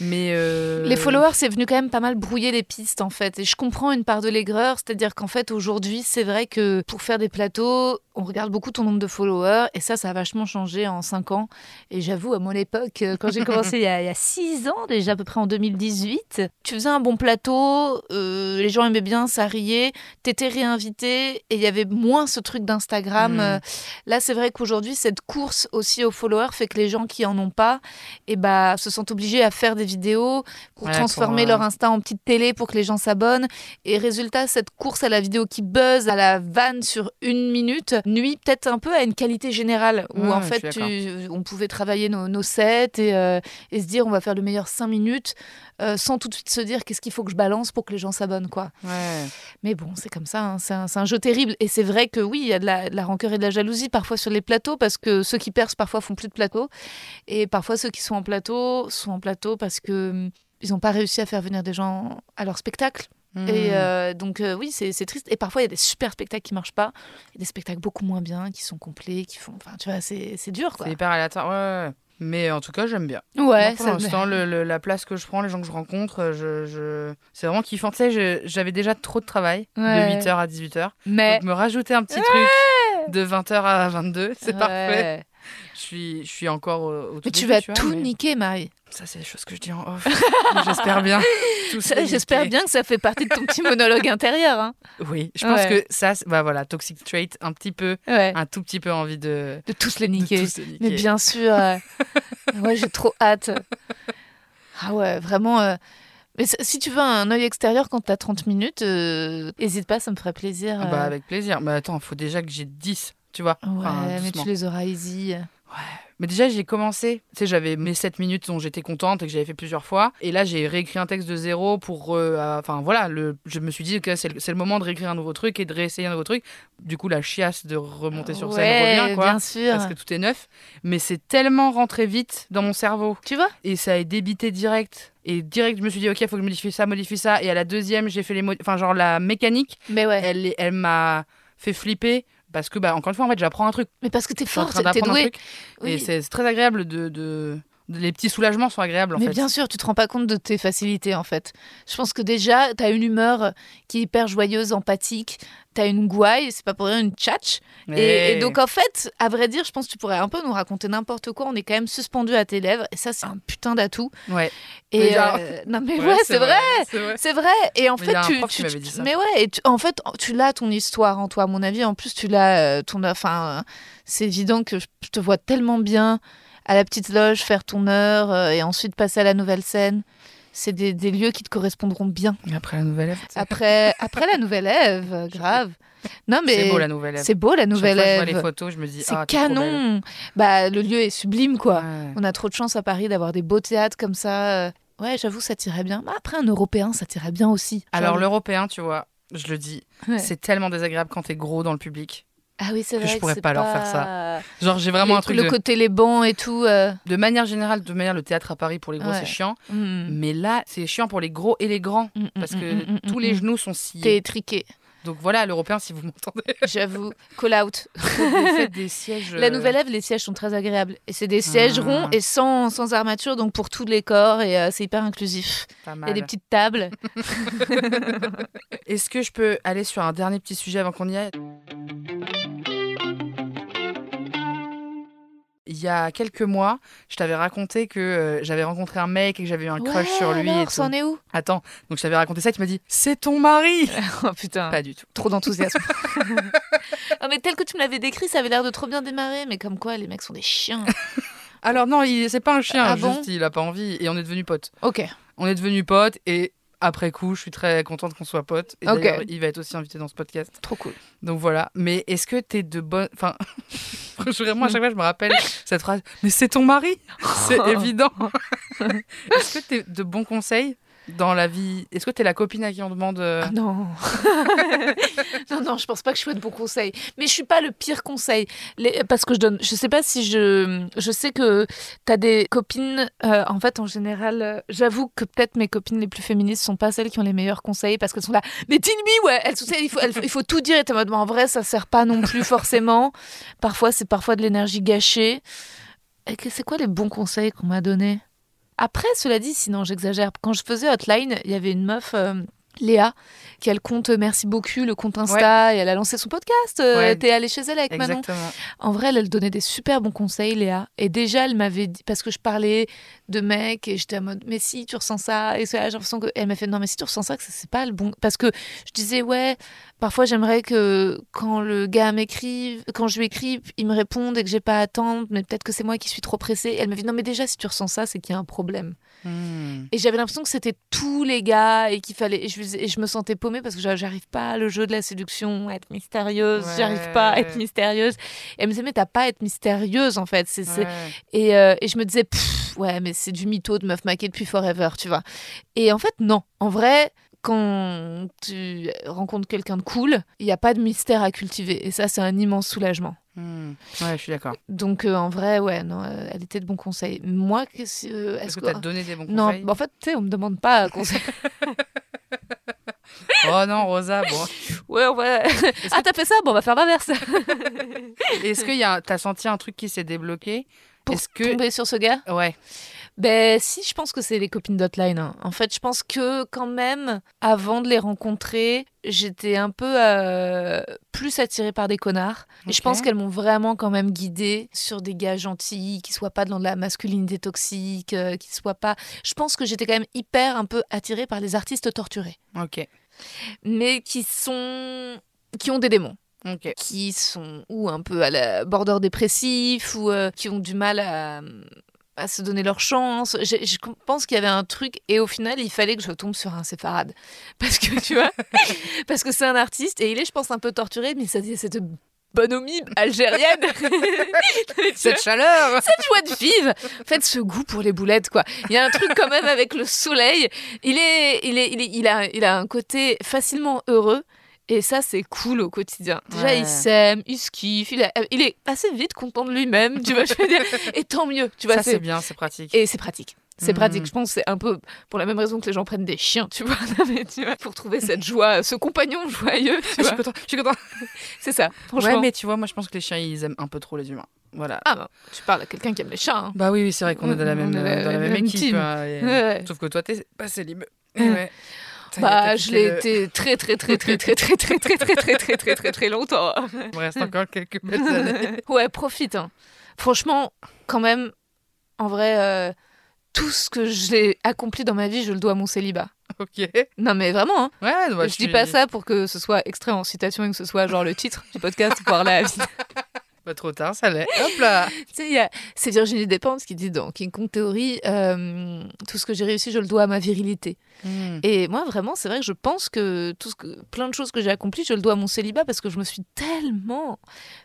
mais. euh, Les followers, c'est venu quand même pas mal brouiller les pistes en fait. Et je comprends une part de l'aigreur, c'est-à-dire qu'en fait aujourd'hui, c'est vrai que pour faire des plateaux, on regarde beaucoup ton nombre de followers et ça, ça a vachement changé en 5 ans. Et j'avoue, à mon époque, euh, quand j'ai commencé il y, a, il y a 6 ans, déjà à peu près en 2018, tu faisais un bon plateau, euh, les gens aimaient bien, ça riait, t'étais réinvité et il y avait moins ce truc d'Instagram. Euh, Là, c'est vrai qu'aujourd'hui, cette course aussi aux followers fait que les gens qui en ont pas, eh bah, se sentent obligés à faire des des vidéos, pour Ouais, transformer pour, euh, leur Insta en petite télé pour que les gens s'abonnent. Et résultat, cette course à la vidéo qui buzz, à la vanne sur une minute, nuit peut-être un peu à une qualité générale, où Ouais, en fait, tu- on pouvait travailler nos, nos sets et, euh, et se dire on va faire le meilleur 5 minutes, euh, sans tout de suite se dire qu'est-ce qu'il faut que je balance pour que les gens s'abonnent. quoi. Ouais. Mais bon, c'est comme ça, hein, c'est un, c'est un jeu terrible. Et c'est vrai que oui, il y a de la, de la rancœur et de la jalousie parfois sur les plateaux, parce que ceux qui percent parfois font plus de plateaux. Et parfois ceux qui sont en plateau sont en plateau parce que hum, ils n'ont pas réussi à faire venir des gens à leur spectacle. Hmm. Et euh, donc euh, oui, c'est triste. Et parfois il y a des super spectacles qui marchent pas, et des spectacles beaucoup moins bien, qui sont complets, qui font... Enfin, tu vois, c'est dur, quoi. C'est hyper aléatoire. Ouais, ouais. Mais en tout cas, j'aime bien. Ouais, Moi, pour l'instant, la place que je prends, les gens que je rencontre, euh, je, je... c'est vraiment kiffant. Tu sais, j'avais déjà trop de travail, Ouais. de 8h à 18h. Mais... Donc, me rajouter un petit truc de 20h à 22, c'est parfait. Je suis, je suis encore au, au tout Mais tu vas tout mais niquer, Marie. Ça, c'est des choses que je dis en off. J'espère bien. J'espère bien que ça fait partie de ton petit monologue intérieur. Hein. Oui, je pense Ouais. que ça, bah voilà, toxic trait, un petit peu, Ouais. un tout petit peu envie de, De tous les niquer. tous les Mais bien sûr. euh, ouais, j'ai trop hâte. Ah ouais, vraiment. euh, Mais si tu veux un œil extérieur quand t'as 30 minutes, euh, hésite pas, ça me ferait plaisir. Ah Bah, euh. avec plaisir. Mais attends, il faut déjà que j'ai 10, tu vois. Ouais, Enfin, mais tu les auras easy. Mais déjà, j'ai commencé. Tu sais, j'avais mes 7 minutes dont j'étais contente et que j'avais fait plusieurs fois. Et là, j'ai réécrit un texte de zéro pour. euh, Enfin, voilà, le, je me suis dit que c'est le, moment de réécrire un nouveau truc et de réessayer un nouveau truc. Du coup, la chiasse de remonter sur scène Ouais, revient, quoi. bien sûr. Parce que tout est neuf. Mais c'est tellement rentré vite dans mon cerveau. Tu vois? Et ça a débité direct. Et direct, je me suis dit, OK, il faut que je modifie ça, modifie ça. Et à la deuxième, j'ai fait les. Enfin, genre, la mécanique, Mais ouais. elle, est- elle m'a fait flipper. Parce que, bah, encore une fois, en fait, j'apprends un truc. Mais parce que t'es forte, t'es douée. Oui. Et c'est très agréable de- Les petits soulagements sont agréables en Mais fait. bien sûr, tu te rends pas compte de tes facilités en fait. Je pense que déjà, tu as une humeur qui est hyper joyeuse, empathique. Tu as une gouaille, c'est pas pour rien une tchatch. Et, et donc en fait, à vrai dire, je pense que tu pourrais un peu nous raconter n'importe quoi. On est quand même suspendu à tes lèvres. Et ça, c'est un putain d'atout. Ouais. Et Déjà. euh, non mais ouais, c'est vrai. C'est vrai. C'est vrai. Et en Mais fait, tu, tu- m'avait tu- dit ça. mais ouais, et tu- en fait, tu l'as ton histoire en toi. À mon avis, en plus, tu l'as euh, ton. Enfin, c'est évident que je te vois tellement bien à la petite loge faire ton heure euh, et ensuite passer à la nouvelle scène. C'est des, des lieux qui te correspondront bien. Après la nouvelle Ève. Après, après la nouvelle Ève, grave. Non mais c'est beau la nouvelle Ève. c'est beau la nouvelle que je vois les Ève. photos, je me dis C'est ah, canon. Bah le lieu est sublime quoi. Ouais. On a trop de chance à Paris d'avoir des beaux théâtres comme ça. euh. Ouais, j'avoue, ça tirait bien. Mais après, un européen, ça tirait bien aussi. Alors l'européen, tu vois, je le dis, Ouais. c'est tellement désagréable quand t'es gros dans le public. Ah oui, c'est que vrai. je pourrais pas leur faire ça. Genre j'ai vraiment Les- un truc Le de... côté les bancs et tout. euh, de manière générale, de manière le théâtre à Paris pour les gros Ouais. c'est chiant, mm, mais là c'est chiant pour les gros et les grands mm, parce mm, que mm, mm, tous les genoux sont sciés. T'es étriqué. Donc voilà l'européen si vous m'entendez. J'avoue. Call out. Vous faites des sièges. La euh, nouvelle Ève, les sièges sont très agréables. Et c'est des sièges Ah. ronds et sans, sans armature, donc pour tous les corps. Et euh, c'est hyper inclusif. pas Il y a des petites tables. Est-ce que je peux aller sur un dernier petit sujet avant qu'on y aille? Il y a quelques mois, je t'avais raconté que euh, j'avais rencontré un mec et que j'avais eu un crush Ouais, sur lui. et alors, tout. est où? Attends, donc je t'avais raconté ça et tu m'as dit C'est ton mari Oh putain. Pas du tout. Trop d'enthousiasme. oh, mais tel que tu me l'avais décrit, ça avait l'air de trop bien démarrer. Mais comme quoi, les mecs sont des chiens. Alors non, il- c'est pas un chien, Ah juste bon? il a pas envie et on est devenus potes. Ok. On est devenus potes et après coup, je suis très contente qu'on soit potes. Et d'ailleurs, il va être aussi invité dans ce podcast. Trop cool. Donc voilà. Mais est-ce que t'es de bonne. Enfin, vraiment, à chaque fois, je me rappelle cette phrase. Mais c'est ton mari? C'est évident. est-ce que t'es de bons conseils dans la vie Est-ce que t'es la copine à qui on demande. euh, Ah non. non, non, je pense pas que je sois de bons conseils. Mais je suis pas le pire conseil. Les- Parce que je donne. Je sais pas si je. Je sais que t'as des copines. euh, en fait, en général, euh, j'avoue que peut-être mes copines les plus féministes sont pas celles qui ont les meilleurs conseils parce qu'elles sont là. Mais dis-lui, ouais. Elles, il, faut, elles- il faut tout dire. Et t'es en mode, en vrai, ça sert pas non plus forcément. Parfois, c'est parfois de l'énergie gâchée. C'est quoi les bons conseils qu'on m'a donnés? Après, cela dit, sinon j'exagère. Quand je faisais Hotline, il y avait une meuf euh, Léa, qui a le compte Merci beaucoup, le compte Insta, et elle a lancé son podcast. euh, Ouais. T'es allée chez elle avec Manon. Exactement. En vrai, elle, elle donnait des super bons conseils, Léa. Et déjà, elle m'avait dit, parce que je parlais de mecs et j'étais en mode, mais si tu ressens ça, et j'ai l'impression que. Elle m'a fait, non, mais si tu ressens ça, que c'est pas le bon. Parce que je disais, ouais, parfois j'aimerais que quand le gars m'écrive, quand je lui écris, il me réponde et que j'ai pas à attendre, mais peut-être que c'est moi qui suis trop pressée. Elle m'a dit, non, mais déjà, si tu ressens ça, c'est qu'il y a un problème. Hmm. Et j'avais l'impression que c'était tous les gars et qu'il fallait. Et je, faisais- et je me sentais paumée parce que j'a- j'arrive pas à le jeu de la séduction, à être mystérieuse. Ouais. J'arrive pas à être mystérieuse. Et elle me disait, mais t'as pas à être mystérieuse en fait. C'est, Ouais. Et, euh, et je me disais, ouais, mais c'est du mytho de meuf maquée depuis forever, tu vois. Et en fait, non. En vrai. Quand tu rencontres quelqu'un de cool, il n'y a pas de mystère à cultiver. Et ça, c'est un immense soulagement. Hmm. Ouais, je suis d'accord. Donc, euh, en vrai, ouais, non, euh, elle était de bons conseils. Moi, qu'est-ce, euh, Est-ce que t'as donné des bons Non, conseils bah, en fait, tu sais, on me demande pas conseil. Oh non, Rosa, bon. Ouais, on va. Ah, t'as fait ça? Bon, on va faire l'inverse. Est-ce que y a... t'as senti un truc qui s'est débloqué? Pour Est-ce que. Tomber sur ce gars? Ouais. Ben, si, je pense que c'est les copines d'Hotline. hein. En fait, je pense que quand même, avant de les rencontrer, j'étais un peu euh, plus attirée par des connards. Et je pense qu'elles m'ont vraiment quand même guidée sur des gars gentils, qui soient pas dans de la masculinité toxique, euh, qui soient pas. Je pense que j'étais quand même hyper un peu attirée par les artistes torturés, Ok. mais qui sont. qui ont des démons. Ok. qui sont ou un peu à la border dépressif ou euh, qui ont du mal à, à se donner leur chance. Je, je pense qu'il y avait un truc et au final il fallait que je tombe sur un séfarade. Parce que tu vois parce que c'est un artiste et il est je pense un peu torturé mais ça dit cette bonhomie algérienne. Cette chaleur. cette joie de vivre. En fait ce goût pour les boulettes quoi. Il y a un truc quand même avec le soleil. Il est il est il, est- il a il a un côté facilement heureux et ça c'est cool au quotidien déjà Ouais. il s'aime il se kiffe il, a- il est assez vite content de lui-même tu vois je veux dire et tant mieux tu vois Ça, c'est bien, c'est pratique. et c'est pratique c'est pratique, je pense, c'est un peu pour la même raison que les gens prennent des chiens, tu vois, Non, mais tu vois, pour trouver cette joie, ce compagnon joyeux, tu Je suis vois. content. Je suis content. C'est ça, franchement. Ouais, mais tu vois, moi, je pense que les chiens, ils aiment un peu trop les humains. Voilà. Ah, bah, tu parles à quelqu'un qui aime les chats. hein. Bah oui, oui, c'est vrai qu'on est dans la même, dans la même équipe. hein, et- Ouais. Sauf que toi, t'es pas célib. Ouais. Bah, je l'ai été très, très, très, très, très, très, très, très, très, très, très, très, très, très longtemps. Il me reste encore quelques belles années. Ouais, profite. hein. Franchement, quand même, en vrai, euh, tout ce que j'ai accompli dans ma vie, je le dois à mon célibat. ok. Non, mais vraiment, hein. Ouais, bah, je dis pas ça pour que ce soit extrait en citation et que ce soit genre le titre du podcast pour la vie. Pas trop tard, ça l'est. Hop là c'est Virginie Despentes qui dit dans King Kong Theory euh, Tout ce que j'ai réussi, je le dois à ma virilité. Hmm. Et moi, vraiment, c'est vrai que je pense que, tout ce que plein de choses que j'ai accomplies, je le dois à mon célibat parce que je me suis tellement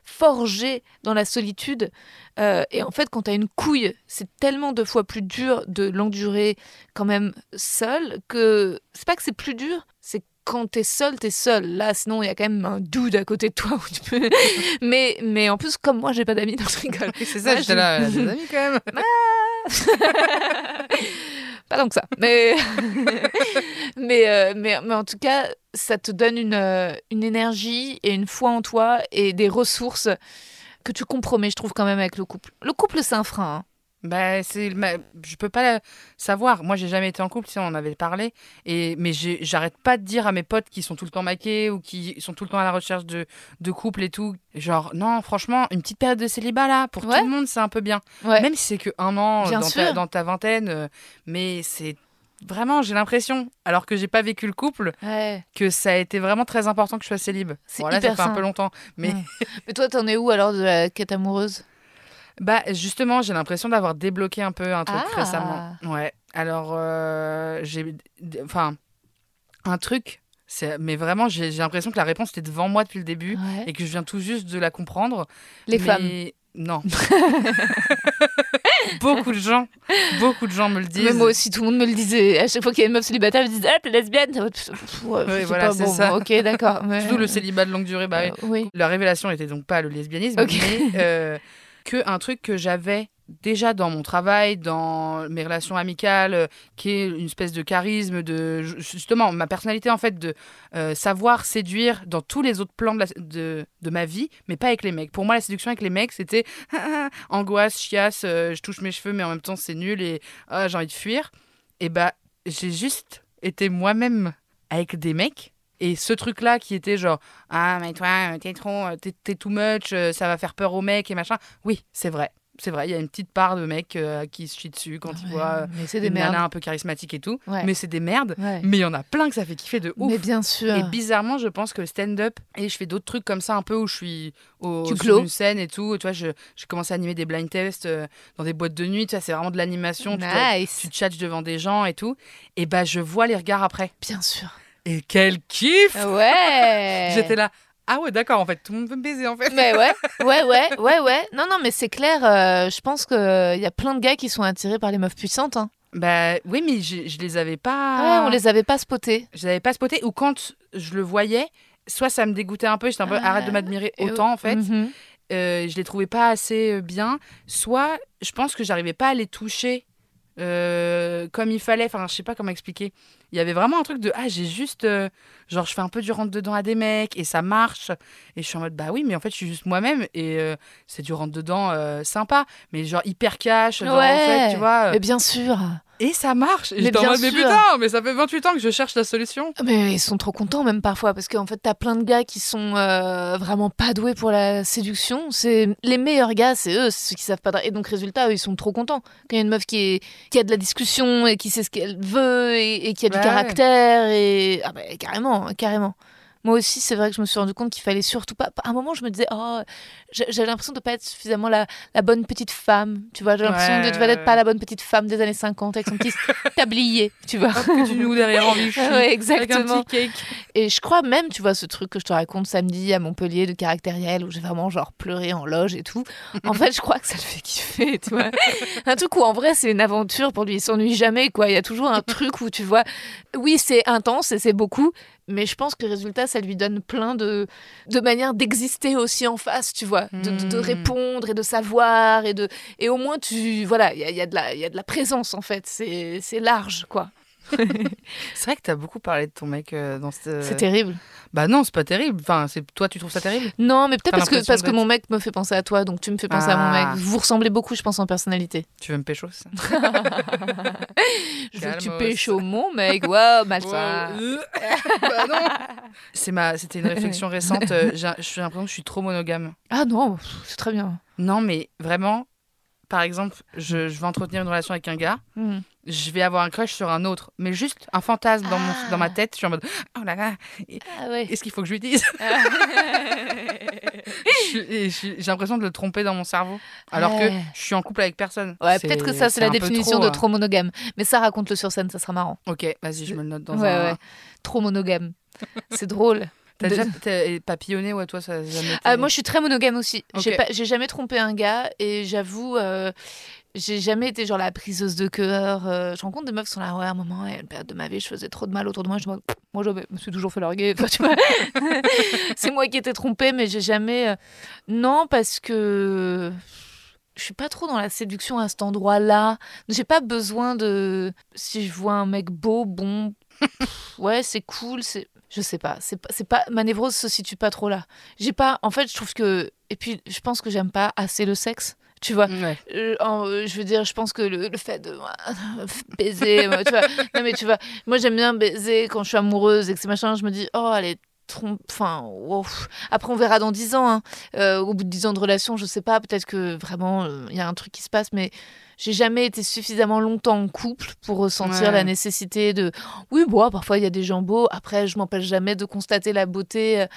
forgée dans la solitude. Euh, et en fait, quand tu as une couille, c'est tellement deux fois plus dur de l'endurer quand même seul que c'est pas que c'est plus dur, c'est quand t'es seul, t'es seul. Là, sinon, il y a quand même un dude à côté de toi où tu peux. mais, mais en plus, comme moi, j'ai pas d'amis, non, je rigole. C'est ça, Ouais, j'étais là, a des amis quand même. pas tant que ça. Mais, mais, euh, mais, mais en tout cas, ça te donne une, euh, une énergie et une foi en toi et des ressources que tu compromets, je trouve, quand même, avec le couple. Le couple, c'est un frein. hein. Bah, c'est, ma- je peux pas savoir. Moi, j'ai jamais été en couple, si on en avait parlé. Et mais j'arrête pas de dire à mes potes qui sont tout le temps maqués ou qui sont tout le temps à la recherche de, de couple et tout. Genre, non, franchement, une petite période de célibat là, pour Ouais. tout le monde, c'est un peu bien. Ouais. Même si c'est que un an Bien dans ta, dans ta vingtaine, euh, mais c'est vraiment, j'ai l'impression, alors que j'ai pas vécu le couple, Ouais. que ça a été vraiment très important que je sois célib. C'est Bon, là, ça hyper fait un peu longtemps, mais. Mais toi, t'en es où alors de la quête amoureuse? Bah justement, j'ai l'impression d'avoir débloqué un peu un truc Ah. récemment. Ouais. Alors euh, j'ai enfin un truc c'est mais vraiment j'ai j'ai l'impression que la réponse était devant moi depuis le début Ouais. et que je viens tout juste de la comprendre. Les Mais femmes. Non. beaucoup de gens, beaucoup de gens me le disent. Mais moi aussi, tout le monde me le disait. À chaque fois qu'il y a une meuf célibataire, ils me disent Ah, t'es lesbienne Ouais, sais voilà, c'est bon, ça. Ok, d'accord. mais- Surtout le célibat de longue durée. Bah, oui. Euh, oui. La révélation était donc pas le lesbianisme, mais euh, que un truc que j'avais déjà dans mon travail, dans mes relations amicales, euh, qui est une espèce de charisme, de justement ma personnalité en fait, de euh, savoir séduire dans tous les autres plans de, de ma vie, mais pas avec les mecs. Pour moi, la séduction avec les mecs, c'était angoisse, chiasse, euh, je touche mes cheveux, mais en même temps c'est nul et ah, j'ai envie de fuir. Et bah j'ai juste été moi-même avec des mecs. Et ce truc-là qui était genre Ah, mais toi, euh, t'es trop, euh, t'es, too much, euh, ça va faire peur aux mecs et machin. Oui, c'est vrai. C'est vrai, il y a une petite part de mecs euh, qui se chient dessus quand ils Ouais, voient des une merdes. nana un peu charismatique et tout. Ouais. Mais c'est des merdes. Ouais. Mais il y en a plein que ça fait kiffer de ouf. Mais bien sûr. Et bizarrement, je pense que le stand-up, et je fais d'autres trucs comme ça un peu où je suis au, Tu sur une scène et tout. Tu vois, je, je commence à animer des blind tests euh, dans des boîtes de nuit. Tu vois, c'est vraiment de l'animation. Tu, Nice. tu tchatches devant des gens et tout. Et bah, je vois les regards après. Bien sûr. Et quel kiff Ouais. J'étais là. Ah ouais, d'accord, en fait, tout le monde veut me baiser en fait. Mais ouais, ouais, ouais, ouais, ouais. Non, non, mais c'est clair. euh, je pense qu'il y a plein de gars qui sont attirés par les meufs puissantes. Hein. Bah oui, mais je, je les avais pas. Ouais, on les avait pas spotés. Je les avais pas spotés. Ou quand je le voyais, soit ça me dégoûtait un peu, j'étais un peu Ah, arrête de m'admirer autant en fait. Mhm. euh, je les trouvais pas assez euh, bien, soit je pense que j'arrivais pas à les toucher euh, comme il fallait. Enfin, je sais pas comment expliquer. Il y avait vraiment un truc de ah j'ai juste euh, genre je fais un peu du rentre dedans à des mecs et ça marche et je suis en mode bah oui mais en fait je suis juste moi-même et euh, c'est du rentre dedans euh, sympa mais genre hyper cash genre, en fait tu vois Mais bien sûr. Et ça marche Mais en bien mode mais sûr. putain mais ça fait 28 ans que je cherche la solution Mais ils sont trop contents même parfois parce qu'en fait t'as plein de gars qui sont euh, vraiment pas doués pour la séduction. C'est les meilleurs gars, c'est eux, c'est ceux qui savent pas. Et donc résultat, eux, ils sont trop contents quand il y a une meuf qui est qui a de la discussion et qui sait ce qu'elle veut et, et qui a du caractère et ah bah, carrément, carrément. Moi aussi, c'est vrai que je me suis rendu compte qu'il fallait surtout pas. À un moment, je me disais, oh, j'avais l'impression de pas être suffisamment la, la bonne petite femme. Tu vois, j'ai l'impression Ouais, de vas être ouais, pas ouais. la bonne petite femme des années 50 avec son petit tablier, tu vois. Que tu nous derrière en Ouais, avec un exactement. petit cake Et je crois même, tu vois, ce truc que je te raconte samedi à Montpellier de caractériel où j'ai vraiment genre pleuré en loge et tout. En fait, je crois que ça le fait kiffer, tu vois. Un truc où en vrai c'est une aventure pour lui, il s'ennuie jamais, quoi. Il y a toujours un truc où tu vois, oui, c'est intense et c'est beaucoup, mais je pense que résultat, ça lui donne plein de, de manières d'exister aussi en face, tu vois, de, de- de Mm. répondre et de savoir et de. Et au moins, tu. Voilà, il y a, y a de la- il y a de la présence en fait, c'est c'est large, quoi. c'est vrai que t'as beaucoup parlé de ton mec euh, dans cette C'est terrible. Bah non, c'est pas terrible. Enfin, c'est toi, tu trouves ça terrible? Non, mais peut-être parce que, parce que mon mec me fait penser à toi, donc tu me fais penser à mon Ah. mec. Vous ressemblez beaucoup, je pense, en personnalité. Tu veux me pécho ça? Je veux que tu pécho mon mec. Malsain. Ouais, euh, bah non. C'est ma, c'était une réflexion récente. euh, J'ai l'impression que je suis trop monogame. Ah non, c'est très bien. Non, mais vraiment, par exemple, je, je vais entretenir une relation avec un gars, Hmm. Je vais avoir un crush sur un autre, mais juste un fantasme dans, mon, Ah. dans ma tête. Je suis en mode, oh là là, Ah ouais. est-ce qu'il faut que je lui dise J'ai l'impression de le tromper dans mon cerveau, alors Ouais. que je suis en couple avec personne. Ouais, peut-être que ça, c'est la définition trop, de euh. trop monogame. Mais ça, raconte-le sur scène, ça sera marrant. Ok, vas-y, je me le note dans ouais, un. ouais. Trop monogame. C'est drôle. T'as déjà papillonné ou à toi ça jamais été... Ah, moi, je suis très monogame aussi. J'ai Ok. pas- J'ai jamais trompé un gars et j'avoue, euh, j'ai jamais été genre la priseuse de cœur. euh, je rencontre des meufs qui sont là, ouais, à un moment, a une période de ma vie, je faisais trop de mal autour de moi. Je me, moi, je me suis toujours fait larguer. C'est moi qui étais trompée, mais j'ai jamais. euh, Non, parce que. Je suis pas trop dans la séduction à cet endroit-là. J'ai pas besoin de. Si je vois un mec beau, bon. pff, ouais, c'est cool. C'est. Je sais pas. C'est pas. C'est pas. Ma névrose se situe pas trop là. J'ai pas. En fait, je trouve que. Et puis, je pense que j'aime pas assez le sexe. Tu vois. Ouais. Euh, en- euh, je veux dire, je pense que le, le fait de euh, baiser, moi, tu vois. Non, mais tu vois, moi j'aime bien baiser quand je suis amoureuse et que c'est machin, je me dis, oh, elle est trompe. Enfin, wow. après on verra dans 10 ans. hein. Euh, au bout de 10 ans de relation, je sais pas, peut-être que vraiment euh, il y a un truc qui se passe, mais j'ai jamais été suffisamment longtemps en couple pour ressentir Ouais. la nécessité de. Oui, bon, parfois il y a des gens beaux. Après, je m'empêche jamais de constater la beauté euh,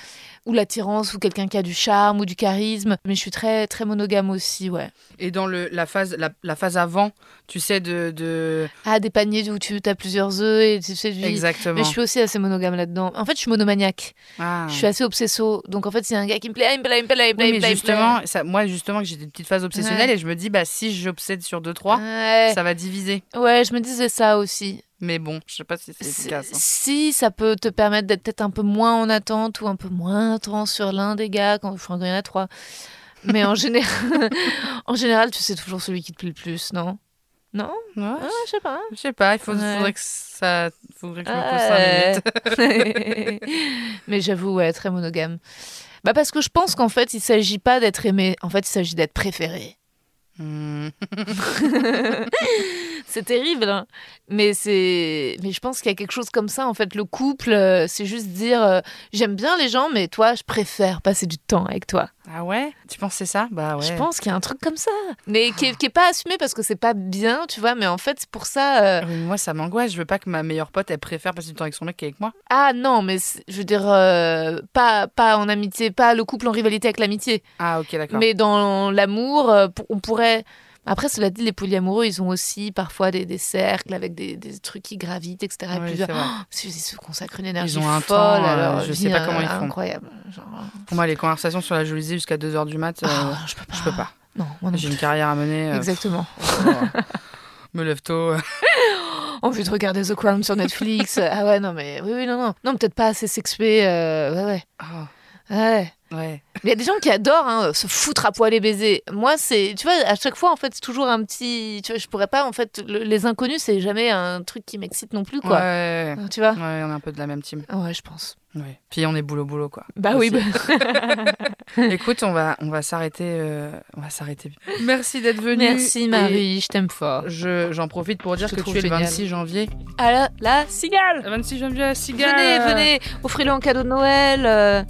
ou l'attirance ou quelqu'un qui a du charme ou du charisme. Mais je suis très, très monogame aussi, ouais. Et dans le, la, phase, la, la phase avant, tu sais, de. de... Ah, des paniers où tu as plusieurs œufs et tu sais du. Exactement. Mais je suis aussi assez monogame là-dedans. En fait, je suis monomaniaque. Ah. Je suis assez obsesso. Donc, en fait, c'est un gars qui me plaît, ah, il me plaît, il me plaît, il me plaît, Oui, il me mais plaît, il me plaît. justement, ça, moi, justement, j'ai des petites phases obsessionnelles Ouais. et je me dis, bah, si j'obsède sur 2-3, Ouais. ça va diviser. ouais, je me disais ça aussi. Mais bon, je sais pas si c'est efficace. hein. Si ça peut te permettre d'être peut-être un peu moins en attente ou un peu moins intense sur l'un des gars quand, enfin, quand il y en a trois. Mais en général, en général, tu sais toujours celui qui te plaît le plus, non? Non? Ouais, ah, Je sais pas. je sais pas, il faut, Ouais. faudrait que ça. Faudrait que je me pose 5 Ouais. minutes. Mais j'avoue, ouais, très monogame. Bah parce que je pense qu'en fait, il s'agit pas d'être aimé. En fait, il s'agit d'être préféré. Hmm. C'est terrible, hein. mais c'est, mais je pense qu'il y a quelque chose comme ça en fait. Le couple, euh, c'est juste dire, euh, j'aime bien les gens, mais toi, je préfère passer du temps avec toi. Ah ouais? Tu penses c'est ça? Bah ouais. Je pense qu'il y a un truc comme ça, mais qui est, qui est pas assumé parce que c'est pas bien, tu vois. Mais en fait, c'est pour ça. euh, Oui, moi, ça m'angoisse. Je veux pas que ma meilleure pote, elle préfère passer du temps avec son mec qu'avec moi. Ah non, mais je veux dire, pas, pas en amitié, pas le couple en rivalité avec l'amitié, Ah, ok, d'accord. mais dans l'amour, on pourrait. Après, cela dit, les polyamoureux, ils ont aussi parfois des, des cercles avec des, des trucs qui gravitent, etc. Et puis, oh, ils se consacrent une énergie ont un folle. temps, euh, alors, je vie, sais pas euh, comment ils font. Incroyable. Genre, Pour moi, les conversations sur la jalousie jusqu'à 2h du mat, euh, ah, je peux pas. je peux pas. Non, J'ai une carrière à mener. euh, Exactement. pff, me lève tôt. Envie de regarder The Crown sur Netflix. ah ouais, non, mais oui, oui, non, non. Non, peut-être pas assez sexué. euh, ouais, ouais. Ouais. ouais. Il y a des gens qui adorent hein, se foutre à poil et baiser. Moi, c'est, tu vois, à chaque fois, en fait, c'est toujours un petit. Tu vois, je pourrais pas, en fait, le- les inconnus, c'est jamais un truc qui m'excite non plus, quoi. Ouais. Tu vois Ouais, on est un peu de la même team. Ouais, je pense. Ouais. Puis on est boulot boulot quoi. Bah oui, bah- Écoute, on va on va s'arrêter euh, on va s'arrêter. Merci d'être venue. Merci Marie, je t'aime fort. Je j'en profite pour dire Je que tu es le géniale. 26 janvier. Ah là, la cigale Le 26 janvier à Cigale. Venez, venez, offrez-le en cadeau de Noël. euh,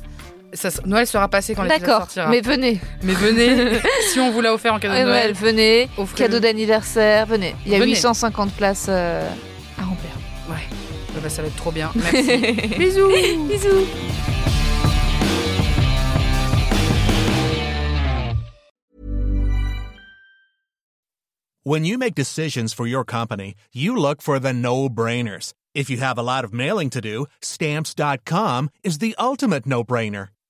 Ça, Noël sera passé quand l'épisode D'accord, sortira. mais venez. Mais venez, si on vous l'a offert en cadeau de Noël, Noël, venez. Cadeau d'anniversaire, venez. Il y a Venez. 850 places euh, à remplir. Ouais. Eh ben, ça va être trop bien. Merci. Bisous. Bisous. When you make decisions for your company, you look for the no brainers. If you have a lot of mailing to do, stamps.com is the ultimate no brainer.